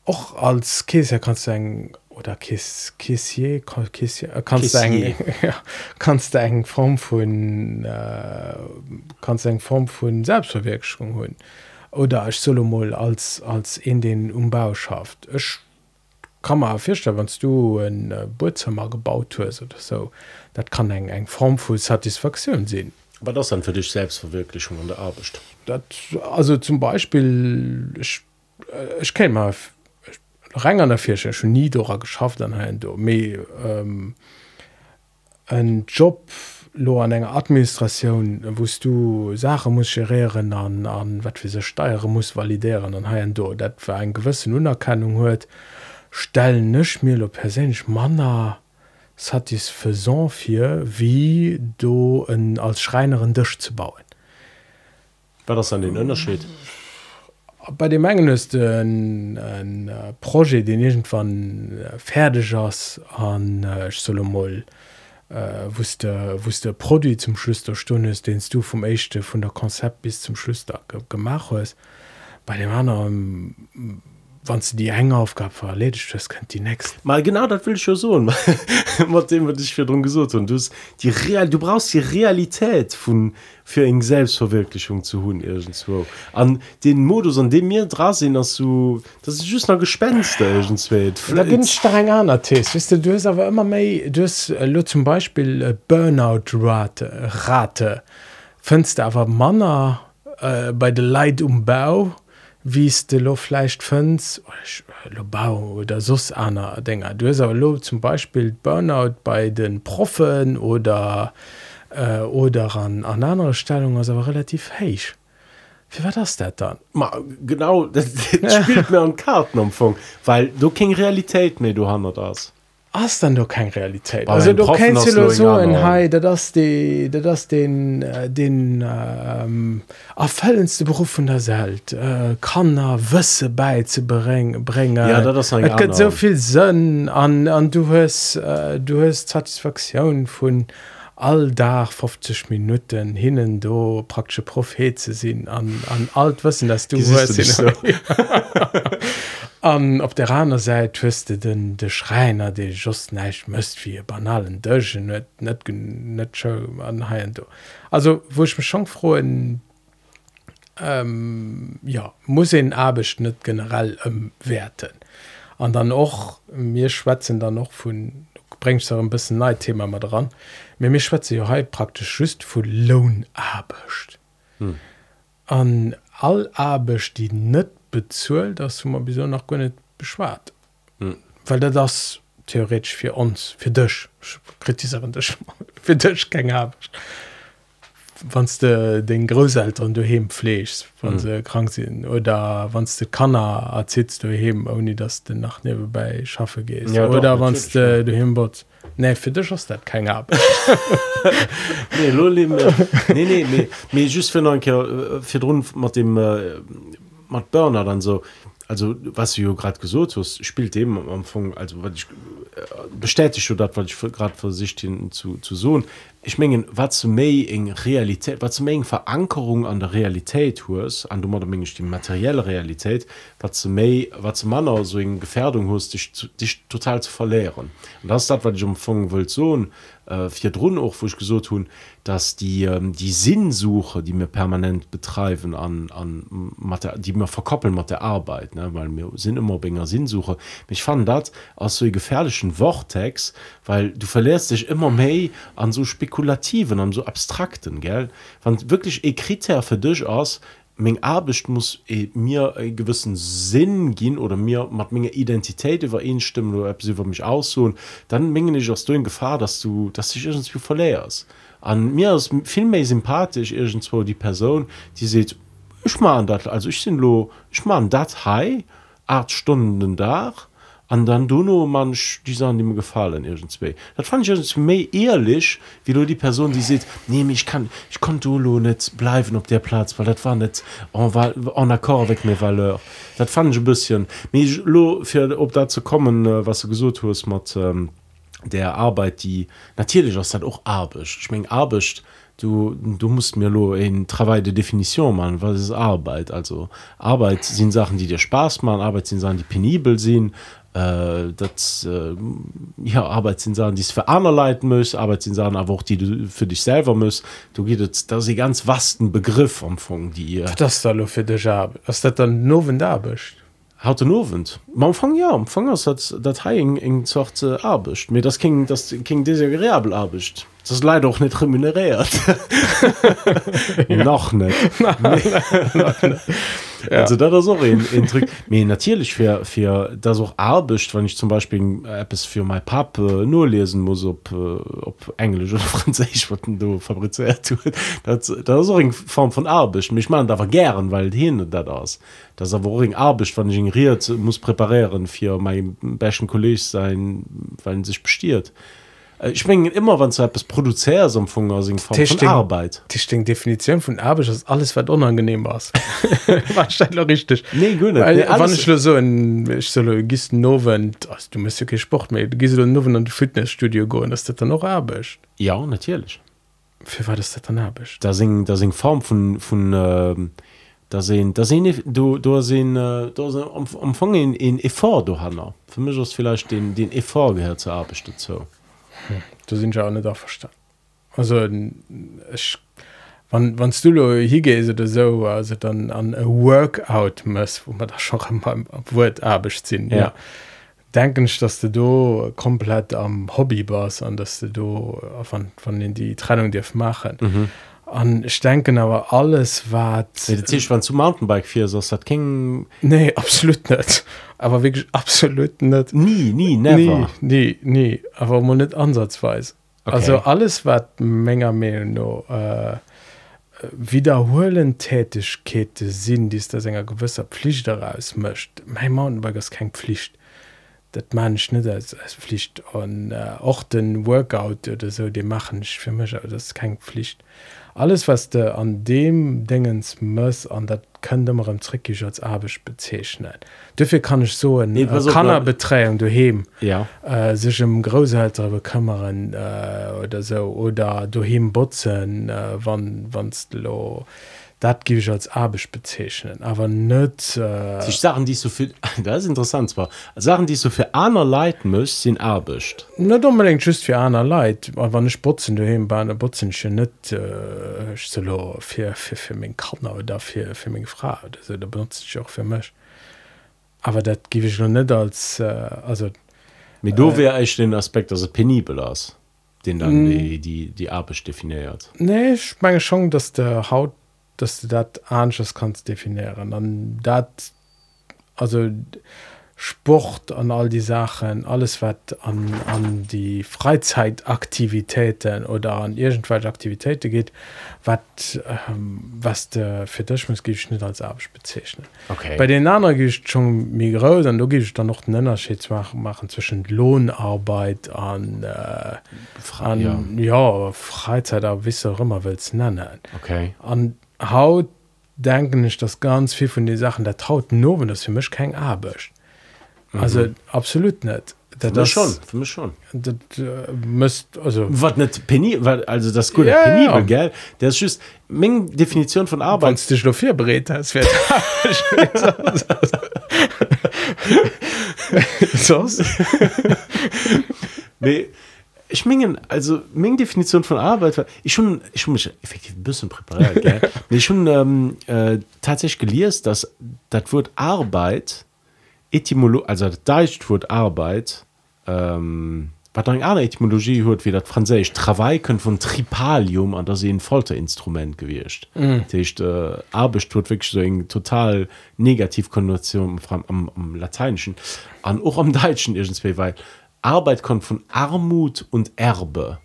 och als Käser kannst du eng oder Kiss Kissier kann- Kissier äh, kannst du Kissier. ja, kannst du eng Form vun äh, kannst du eng Form vun Selbstverwirklichung hunn oder ich solo mal als als in den Umbau schafft ich kann man feststellen wenn du ein äh, Bootzimmer gebaut hast oder so dat kann eng eng Form vu Satisfaktion sinn aber das dann für dich Selbstverwirklichung an der Arbeit. Dat also zum Beispiel ich, äh, ich kenne mal Rang an der Fische schon nie dora geschafft an do me ähm, ein Job lo an enger Administration wost du Sache muss gerieren an an wat wie se steiere muss validieren an ha do dat war en gewissen Unerkennung huet stellen nech mir lo perch Manner satisfaisant fir wie du en als Schreinerin Dich zu bauen war das an den Unterschied? Bei dem engen ist ein, ein äh, Projekt den irgendwann äh, fertig ass an äh, Solomol äh, wusste wusste Produkt zum Schluss der Stunde ist denst du vom echte von der Konzept bis zum Schluss da ge gemacht hast. Bei dem anderen wann du die enge Aufgabe erledigt das könnt die nächste mal genau das will ich ja so. Mit dem was ich für drum gesucht und du die real du brauchst die Realität von für eng Selbstverwirklichung zu hun irgendwo an den Modus an dem mir dra sind dass du das ist just noch Gespenster irgendwo da bin ich streng an Test. Wisst du du hast aber immer méi du hast äh, zum Beispiel äh, Burnout Rate. Rate findst du aber Manner äh, bei de Leid umbau wie de lo fleicht fünf lo Bau oder sus aner Dinger du hast aber lo zum Beispiel Burnout bei den Profen oder äh, oder an an andere Stellung also aber relativ heich wie war das dat dann? Ma, genau das, das spielt mir an Kartenumfang weil du kein Realität mehr du hast das hast dann doch keine Realität. Also du kennst du so ein. Hai das die das den äh, den ähm, erfüllendste Beruf von der Welt äh, kann er Wüsse beizubringen bringen. Ja, das ist ein Es gibt so viel Sinn an an du hast äh, du hast Satisfaktion von all da 50 Minuten hinnen do praktische Prophet zu sinn an an alt wissen dass du du so? an op der raner seit hüste den de Schreiner de just neiich mëst wie banalen Dëchen net net net anhaien do also woch me schon froen ähm, ja muss en abecht net generell ëm werten. An dann och mir schwätzen dann noch vun bringst ein bisschen neid Thema mal dran. Mir mir schwätze ja he praktisch schüst vu Lohn abecht an hm. all abecht die net bezuelt das man bis noch gar nicht beschwart Hm. weil der das theoretisch für uns für dich kritisieren dich für dich kein abecht wann du den Großeltern du pflegst wann Mhm. sie krank sind oder wann du kannner erzählst du hem ohne dass du nach nebenbei schaffe gehst. Ja, oder wann du du hinbot ne für dich hast dat kein ab nee, lo nee, nee, nee, nee, just für äh, für drin mit dem äh, mit Burner dann so also was du gerade gesucht hast spielt dem am Anfang also was ich bestätigt dat wat ich gerade versicht zu zu so ich mengen wat zu méi eng Realität wat zu eng Verankerung an der Realität hues an du meng die materielle Realität wat zu méi wat zu Mann so eng Gefährdung hust dich, dich total zu verleeren und das dat wat ich umfangen wollt so äh, vier run auch wo ich gesucht tun dass die ähm, die Sinnsuche die mir permanent betreiben an an die mir verkoppeln mit der Arbeit ne? weil mir sind immer Binger Sinnsuche ich fand dat aus so gefährlichen Wortex weil du verlierst dich immer mehr an so spekulativen an so abstrakten gell wann wirklich e Kriter für dich aus Mg Abcht muss e mir e gewissen Sinn gin oder mir mat menge Identität über ihn stimmen oder sie über mich aussuchen, dann mengen ich aus du in Gefahr, dass du das dich irgendwie verleerst. An mir ist viel mehr sympathisch irgendwo die Person, die sieht ich mal an dat also ich sind lo ich mal an dat high acht Stunden da an dann du nur man die Sachen die mir gefallen irgendwie das fand ich mehr ehrlich wie du die Person die sieht nee ich kann ich konnte du nicht bleiben auf der Platz weil das war nicht en, en accord avec mes valeurs. Das fand ich ein bisschen mich lo für ob dazu kommen äh, was du gesucht hast mit ähm, der Arbeit die natürlich aus auch arbecht ich mein, arbecht du du musst mir lo in travail de definition man was ist arbeit. Also arbeit sind sachen die dir spaß machen arbeit sind sachen die penibel sind äh, dat äh, ja arbeit sind sachen die es für andere leiten muss arbeit sind sachen aber auch die du für dich selber muss du geht da sie ganz vasten begriff umfang die äh, das da für dich was dat dann nowen da bist? Haut nowend man fang ja am fangers hat dat ha eng zochte abecht mir das king das king desagreabel abecht das leider auch nicht remuneriert. Noch nicht. Ja. also da das auch in, in mir natürlich für für das auch arbecht wenn ich zum Beispiel App für mein Pap äh, nur lesen muss ob äh, ob englisch oder französisch wurden du fabriziert das, das auch in Form von Arbeit mich man da gern weil hin da das das aber Arbeit wenn ich ignoriert muss präparieren für mein besten Kollege sein weil sich bestiert ich mein, immer wann etwas produziert so von, von, von Arbeit. Die Definition von Arbeit ist alles was unangenehm war. Richtig. Nee, Weil, nee, alles so in, ich soll, Noven, also, du musst okay Sport mehr du gehst Noven und Fitnessstudio gehen das dann noch Arbeit ja natürlich. Für war das dann Arbeit da sind da sind Form von von ähm, da sehen da sehen du du sehen äh, da empfangen in effort du Hanna. Für mich ist vielleicht den den effort gehört zur Arbeit dazu du sind ja auch nicht da verstanden also ich wann wann du hier gehst oder so also dann an workout muss wo man da schon Wort abisch sind ja, ja. denken ich dass du do komplett am Hobby warst an dass du do von von den die Trennung dir machen mhm. An ich denken aber alles wat wann zu Mountainbike fir so dat King nee absolut net aber wirklich absolut net nie nie never. nie nie nie. Aber man net ansatzweis okay. also alles wat Menge mail no äh, wiederholen tätigkete sinn die der Sänger gewisser Pflicht daraus mcht mein Mountainbike ist kein Pflicht. Dat man schnitt als, als Pflicht. An äh, auch den workout oder so die machen ich für mich aber das ist kein Pflicht alles was de an dem dingens muss an dat könnte man im trickig als abisch bezeichnen. Dafür kann ich so ein nee, äh, kannner betreung du heben ja. Äh, sich im großalter bekümmern äh, oder so oder du heben botzen äh, wann wannst lo dat gi ich als abisch bezeichnen aber net äh, Sachen die so viel das ist interessant war Sachen die so für einer Leid muss sind abischcht net unbedingt just für einer Leid wann ne spotzen du bei einer botzenchen net äh, für, für, für mein Kartner oder für, für mein Frau also, da benutze ich auch für mich. Aber dat gi ich noch net als äh, also mit du wäre ich den Aspekt also penibel aus den dann mm. die die die abisch definiert. Nee ich meine schon dass der Haut dass du dat anders kannst definieren an dat also Sport an all die Sachen alles wat an, an die Freizeitaktivitäten oder an irgendwelche Aktivitäten geht wat ähm, was der für dich muss nicht als bezeichnen okay. bei den anderen gibt schon migro dann du gehst dann noch den Unterschied machen machen zwischen Lohnarbeit an, äh, an ja. ja Freizeit wis immer willst nennen okay an haut denken ich das ganz viel von den Sachen der traut nur wenn das für mich kein abisch mhm. also absolut nicht. Da- für mich schon für mich schon. Das äh, müsst also was nicht penibel weil also das gute Ja, penibel ja. gell? Der ist just Menge Definition von Arbeit wenn dich noch vier berät hast wird sonst Nee, ich mengen also Menge Definition von Arbeit war ich schon ich schon mich effektiv ein bisschen präpariert gell? ich schon ähm, äh, tatsächlich gelesen dass das Wort Arbeit Etymolo also das Deutsch Wort Arbeit ähm, was eine andere Etymologie hört wie das Französisch Travail können von Tripalium an das ein Folterinstrument gewirrscht mm. das heißt, äh, Arbeit wird wirklich so eine total negativ Konnotation am, am, am Lateinischen an auch am Deutschen irgendwie weil Arbeit kommt von Armut und Erbe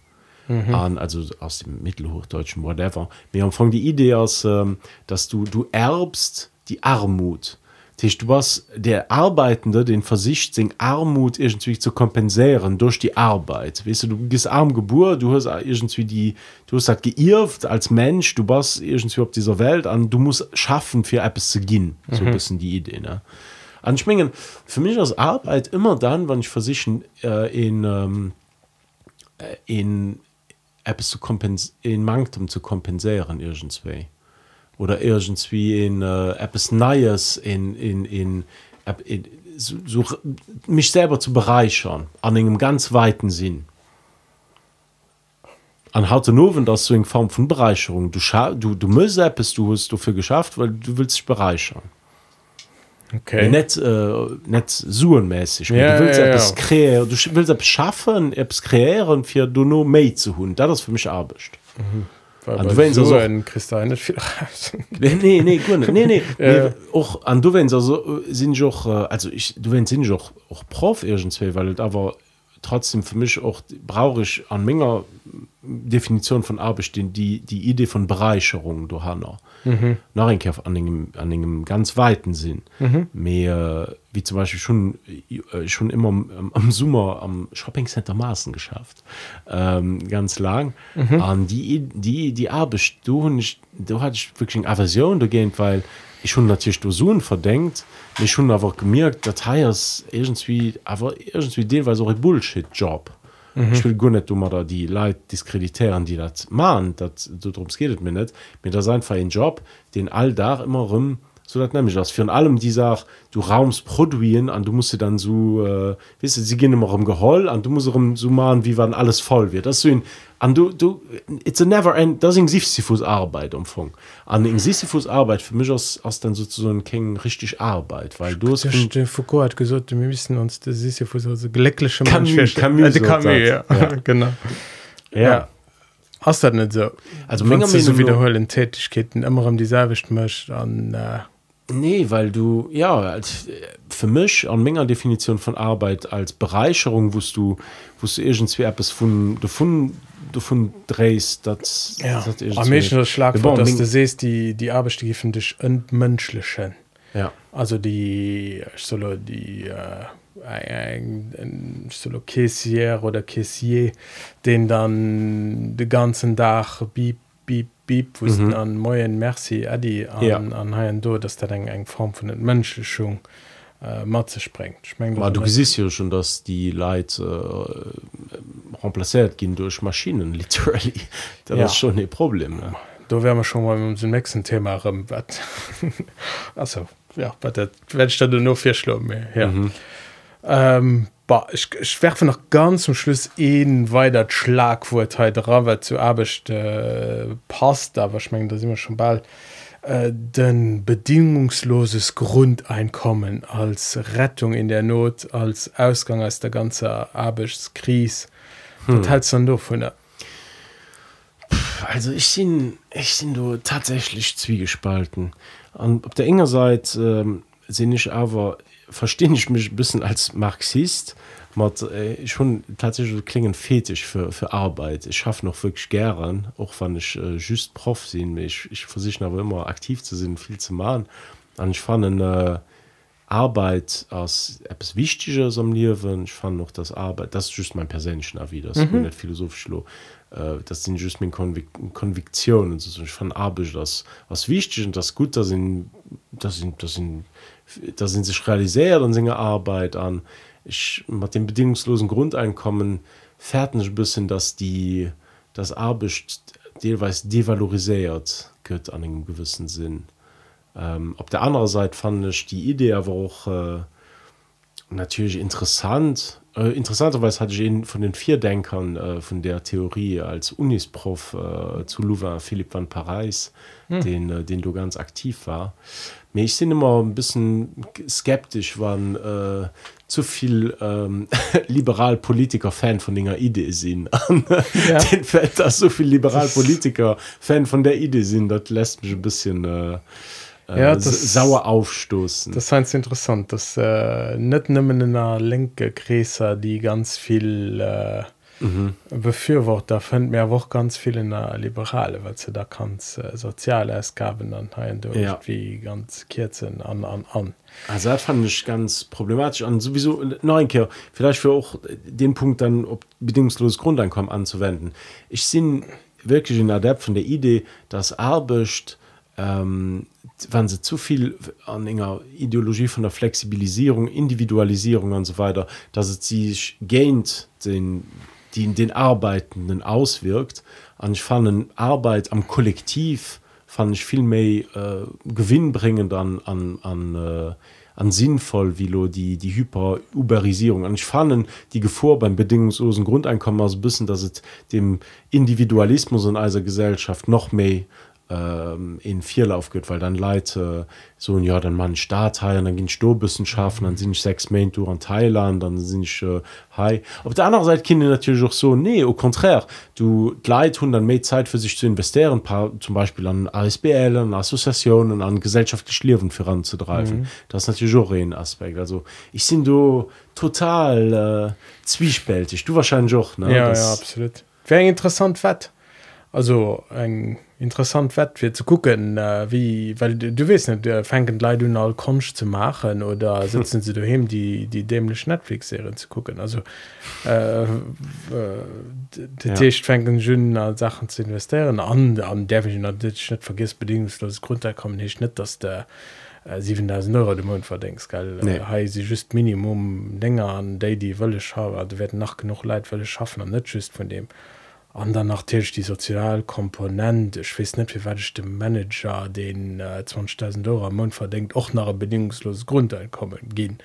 mhm. an, also aus dem Mittelhochdeutschen, whatever. Wir haben die Idee aus, ähm, dass du, du erbst die Armut. Du warst der Arbeitende, den Versicht, seine Armut irgendwie zu kompensieren durch die Arbeit. Weißt du, du bist arm geboren, du hast irgendwie die, du hast das geirrt als Mensch, du bist irgendwie auf dieser Welt und du musst schaffen, für etwas zu gehen. So ein bisschen die Idee, ne? Anschwingen für mich als Arbeit immer dann wenn ich versichern äh, in ähm, äh, in Apps zu kompens in Manktum zu kompensieren irgendwie oder irgendwie in äh, Apps Neues in in in, App- in so, so, mich selber zu bereichern an einem ganz weiten Sinn. An haute Noven das so in Form von Bereicherung. Du du du musst etwas du hast dafür geschafft weil du willst dich bereichern okay net äh, net suenmäßig Ja, du willst ja, ja. etwas kreieren du willst etwas schaffen etwas kreieren für du no me zu hun das ist für mich arbecht Weil Ah, du wennst so Christian nicht viel nee nee nee, gut nicht. nee, nee, Ja. nee auch an du wenn äh, sind ich auch äh, also ich du wenn sind ich auch auch Prof irgendwie weil aber trotzdem für mich auch brauche ich an Menge Definition von Arbeit den die die Idee von Bereicherung du Hanna mhm. nach an einem, an einem ganz weiten Sinn mhm. mehr wie zum Beispiel schon äh, schon immer am, am Sommer am Shopping Center Maßen geschafft ähm, ganz lang mhm. an die die die Arbeit du nicht du hatte ich wirklich eine Aversion dagegen weil ich schon natürlich so verdenkt mich schon aber gemerkt dat heiers irgendwie aber irgendwie deweise auch ein Bullshit Job mhm. ich will gar nicht dummer da die Leid diskreditieren die das machen dat darum geht mir nicht mir das einfach ein Job den all da immer rum so dat nämlich das für allem die sagt du raums produzieren an du musst dann so äh, weißt du, sie gehen immer um Geholl an du musst so machen wie wann alles voll wird. Das so ein an du du it's a never end das ist Sisyphus Arbeit umfang an in Sisyphus Arbeit für mich aus aus dann sozusagen kein richtig Arbeit weil du hast Foucault hat gesagt wir müssen uns das ist ja für so so glückliche Camus- Mensch. Camus der sagt Camus, ja. das, ja. genau. Ja, hast das nicht so? Also Wenn du so wiederholen Tätigkeiten immer um dieselbe möchte an äh, Nee, weil du, ja, als, äh, für mich an meiner Definition von Arbeit als Bereicherung, wost du, wost du irgendwie etwas von, davon, davon drehst, das, ja. das irgendwie- am meisten das Schlagwort dass du siehst die die Arbeitsstücke finde ich entmenschlichen. Ja, also die solo die äh, ein, ein solo Caissier oder Caissier den dann den ganzen Tag beep beep Beep wussten mhm. an Moien Merci Adi an, ja. an haien do, dats dat eng eng Form vun den Mënschechung äh, matze sprengt. Ich mein, du gesicht ja schon, dass die Leiit äh, remplacéiert ginn duch Maschinen literally. Dat ja. schon e Problem. Ne? Da wärmer schon mal um zum nächsten Thema rem wat. also ja, wat dat wä dat du no fir schlo mé. Ja. Mhm. Ähm, bah, ich, ich werfe noch ganz zum Schluss een weiter Schlagwort heute rawer zu abecht äh, passt aber schmengen da immer schon bald äh, den bedingungsloses Grundeinkommen als Rettung in der Not als Ausgang aus der ganze Abechskris hm. dat dann do von der Also ich sind ich sind du tatsächlich zwiegespalten und auf der enger Seite ähm, sind ich aber verstehe ich mich ein bisschen als Marxist mit, äh, schon tatsächlich so klingen fetisch für, für Arbeit ich schaffe noch wirklich gern auch wenn ich äh, just Prof sind ich, ich versichere aber immer aktiv zu sein viel zu machen und ich fand äh, Arbeit als etwas Wichtiges am Leben. Ich fand noch, dass Arbeit, das ist just mein persönlicher Avis, das ist mhm. nicht philosophisch. lo. Äh, Das sind just meine Konvik Konviktionen. Also ich fand Arbeit das was wichtig und das gut, dass sind, das sind, das sind, das sind sich realisiert an seiner Arbeit an. ich mit dem bedingungslosen Grundeinkommen fertig ein bisschen dass die das Arbeit teilweise devalorisiert wird an einem gewissen Sinn ähm, auf der anderen Seite fand ich die Idee aber auch äh, natürlich interessant äh, interessanterweise hatte ich ihn von den vier Denkern äh, von der Theorie als Unisprof äh, zu Louvain Philipp van Paris hm. den äh, den du ganz aktiv war mir ich sind immer ein bisschen skeptisch wann äh, zu viel ähm, liberalpolitiker Fan von der Idee sind ja. fällt das so viel liberalpolitiker Fan von der Idee sind das lässt mich ein bisschen äh, ja, das, sauer aufstoßen das heißt interessant dass äh, nicht nimmen in der linke Gräser die ganz viel äh, mhm. befürworter fand mir auch ganz viel in der liberale weil sie da kannst äh, soziale Ausgaben dann ja. wie ganz Kerzen an an an also das fand ich ganz problematisch an sowieso neunkehr vielleicht für auch den Punkt dann ob bedingungsloses Grundeinkommen anzuwenden ich sind wirklich in adept von der Idee dass Arbecht ähm, wann sie zu viel an enger Ideologie von der Flexibilisierung, Individualisierung und so weiter, dass es sich gaint den, die in den Arbeitenden auswirkt. Und ich fand Arbeit am Kollektiv fand ich viel mehr äh, gewinnbringend an, an, an, äh, an sinnvoll wie lo die die Hyperuberisierung und ich fand die Gefahr beim bedingungslosen Grundeinkommen aus bisschen dass es dem Individualismus in einer Gesellschaft noch mehr ähm, in vierlauf geht weil dann leite äh, so ja dann man staatteil dann ging Stowissenschaften dann sind ich sechs Main Tour an Thailand dann sind ich äh, hi auf der anderen Seite kinder natürlich auch so nee au contraire. Du leid 100 Mai Zeit für sich zu investieren paar zum Beispiel an ASBL an Assoziationen an gesellschaftlich Leben voranzutreiben mhm. das ist natürlich auch ein Aspekt. Also ich sind du total äh, zwiespältig. Du wahrscheinlich auch ne? Ja, das, ja absolut. Wäre interessant fett also eng interessant wett fir zu gucken äh, wie weil du, du west net der fenken Lei du all konsch zu machen oder sitzen sie du hem die die dämlich netflix serien zu gucken. Also äh, äh, de techt fenken jnnen als sachen zu investieren. An an der net vergisst bedingungsloses grundkommen nicht net dass der 7000 äh, euro dem mund verdenkst geil nee. äh, sie just minimum länger an day die wëlle scha du werden nach genug leid wëlle schaffen an net just von dem an dann nach Tisch die sozialkomponent schwes net wieäch dem Manager den äh, 20.000 Euro am mund verdenkt och nach bedingungsloses Grundeinkommen gin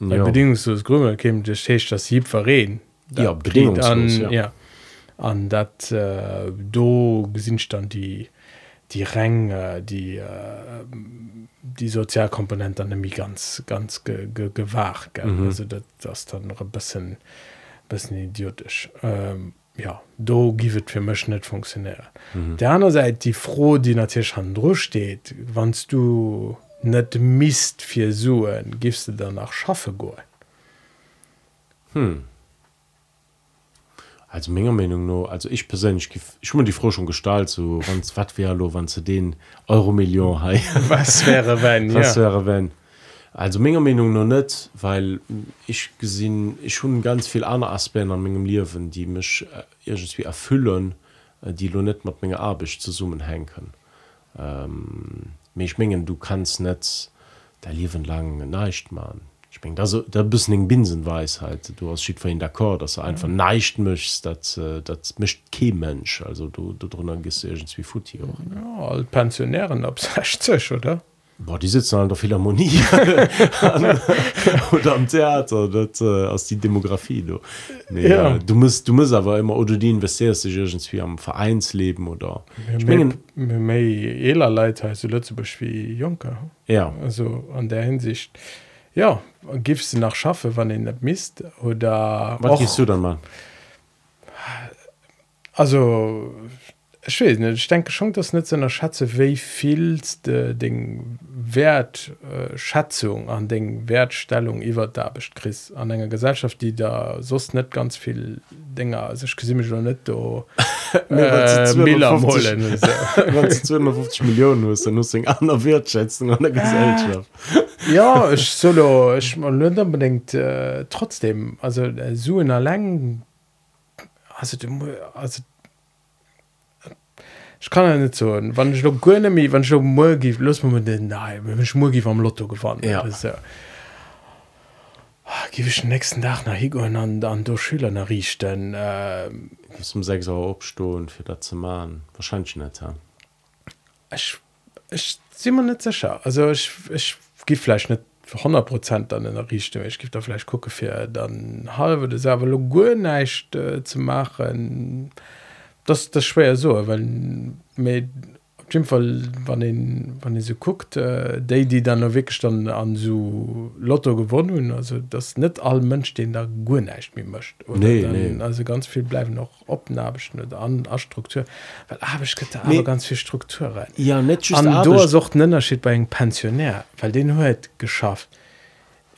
ja. bedingungslos Grumme kem dech das hieb verreen ja, an ja. ja an dat äh, do gesinn stand die die Ränge die äh, die sozialkomponent an nämlich ganz ganz ge, ge, gewahrt mhm. also dat, das dann noch ein bisschen bisschen idiotisch ähm, ja do givet fir mech net funktionär. Mhm. Der anderen seit die froh, die natürlich han drosteet, wannst du net mist fir suen, gifst du danach schaffe go. Hm. Als Menge Meinung no also ich persönlich ich mir die froh schon gestalt so wanns wat wäre lo wann zu den Euro Million he was wäre wenn was ja. wäre wenn also menger Meinung noch net weil ich gesinn ich schon ganz viel andere Aspekte an mengegem Liwen die mich äh, irgendwie erfüllen äh, die lo net mat menge Arbeit zu summen henken ähm, ich mengen du kannst net der liewen lang neicht man ich mein, da, so, da bist eng Binsenweisheit. Du hast schied vorhin d'accord dass er einfach ja. neicht mischst dat äh, dat mischt ke mensch. Also du du drinnen gi wie fut hier ja, pensionären ab oder Boah, die sitzen an der Philharmonie. Oder am Theater das, äh, aus die Demografie du. Nee, ja. äh, du musst du musst aber immer oder die investierst dich irgendwie am Vereinsleben oder Leiter wie Juncker ja. Also an der Hinsicht ja gibst du nach schaffe wann den Mist oder was gehst du dann mal? Also ich, denke schon dass nicht so einer Schatze wie viel den Wertschatzung äh, an den Wertstellung über da bist Chris. An einer Gesellschaft die da sonst nicht ganz viel Dinge also ich mich schon nicht do, äh, 250, so. 250 Millionen ist an Wertschätzung an der Gesellschaft. Ja ich solo ich mal unbedingt äh, trotzdem also äh, so in der Länge also, also ich kann ja nicht so wann ich noch mi wann ich morgi los den nein ich morgi am Lotto gefahren ja. Das, ja. gebe ich den nächsten Tag nach Higo an an der Schüler nachrichten äh, bis um sechs Uhr abstehen für das zu machen wahrscheinlich nicht ja. ich, ich si mir net sicher also ich ich gi vielleicht net 100 Prozent an den Richtung ich gibt da vielleicht gucke für dann halbe de selber Logo nicht äh, zu machen das das schwer so weil mit auf jeden Fall wann den wann so guckt äh, die die dann noch wirklich dann an so Lotto gewonnen haben, also das nicht all Mensch den da gut nicht mehr möchte Oder Nee, dann, nee. also ganz viel bleiben noch opnabischen oder an an Struktur weil habe ich da Nee. ganz viel Struktur rein ja nicht sucht Nennerschied bei eng Pensionär weil den huet geschafft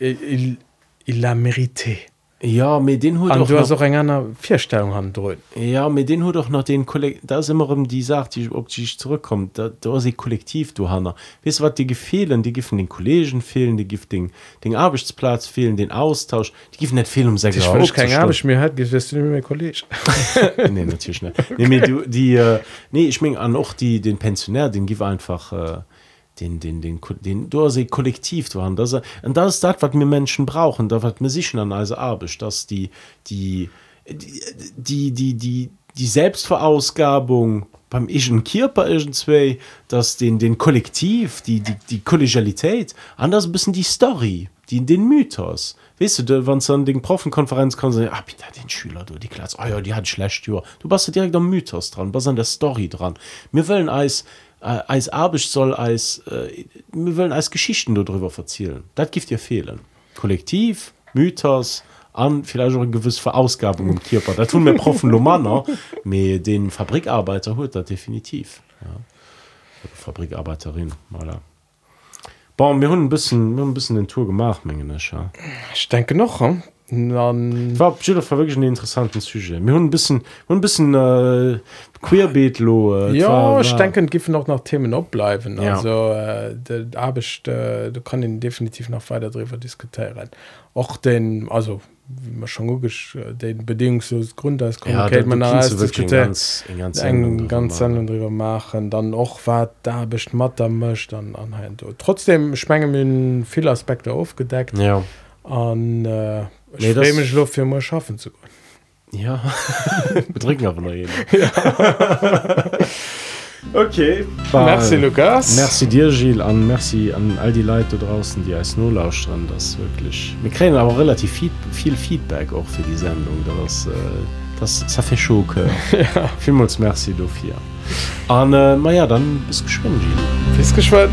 il, il, il a mérité ja mit den hut doch du hast noch, auch eng einer Vierstellung han drön ja mit den hut doch noch den Kolleg da ist immer um die sagt die ob die zurückkommt. Da da sie kollektiv du hanna. Weißt du, was die gefehlen? Die giffen den Kollegen fehlen die gift den Arbeitsplatz fehlen den Austausch. Die giffen nicht viel um ich mir halt gewusst du mir Kolleg nee, natürlich nicht. Nee, du, die, äh, nee, ich meine an auch die, den Pensionär, den gib einfach, äh, den, den, den, den, du hast kollektiv du hast. Das, und das ist das, was wir Menschen brauchen, das, was wir sicher an also Arbeit, dass die, die, die, die, die, die, Selbstverausgabung beim ischen Körper irgendwie, dass den, den Kollektiv, die, die, die Kollegialität, anders ein bisschen die Story, die, den Mythos. Weißt du, wenn es an den Profenkonferenz kommt, sagen, ah, bitte, den Schüler, du, die Klasse, oh ja, die hat schlecht, ja. Du bist direkt am Mythos dran, bist an der Story dran. Wir wollen als, äh, als Arbeit soll als, äh, wir wollen als Geschichten darüber erzählen. Das gibt dir fehlen. Kollektiv, Mythos, an vielleicht auch eine gewisse Verausgabung im Körper. Da tun wir Profen Lomaner, mit den Fabrikarbeiter holt das definitiv. Ja. Fabrikarbeiterin, voilà. Bon, wir haben ein bisschen, wir haben ein bisschen den Tour gemacht, ich, ja. ich denke noch hm? Dann war wirklich ein interessanten Sujet. Wir haben ein bisschen, haben ein bisschen äh, Queerbeat lo. Äh, ja war, ich denke giffen noch nach Themen opbleiben Ja. also äh, habe ich äh, du kann ihn definitiv noch weiter darüber diskutieren auch den also wie man schon logisch äh, den bedingungslos Grund als ja, man ganz, ganz drüber ganz machen. Sendung drüber machen dann auch wat da bist matter mcht dann anhand trotzdem schmengen mir viele Aspekte aufgedeckt Ja. an äh, Nee, nee, Luft für mal schaffen zu können Ja. Wir trinken aber noch jeden. okay. Merci Lukas Merci dir, Gilles, an merci an all die Leute da draußen, die als Null lauschen. Das wirklich. Wir kriegen aber relativ viel, viel Feedback auch für die Sendung. Das, äh, das, das fait chaud ja. Vielmals merci dafür. Und, äh, na ja, dann bis geschwind, Gilles. bis geschwind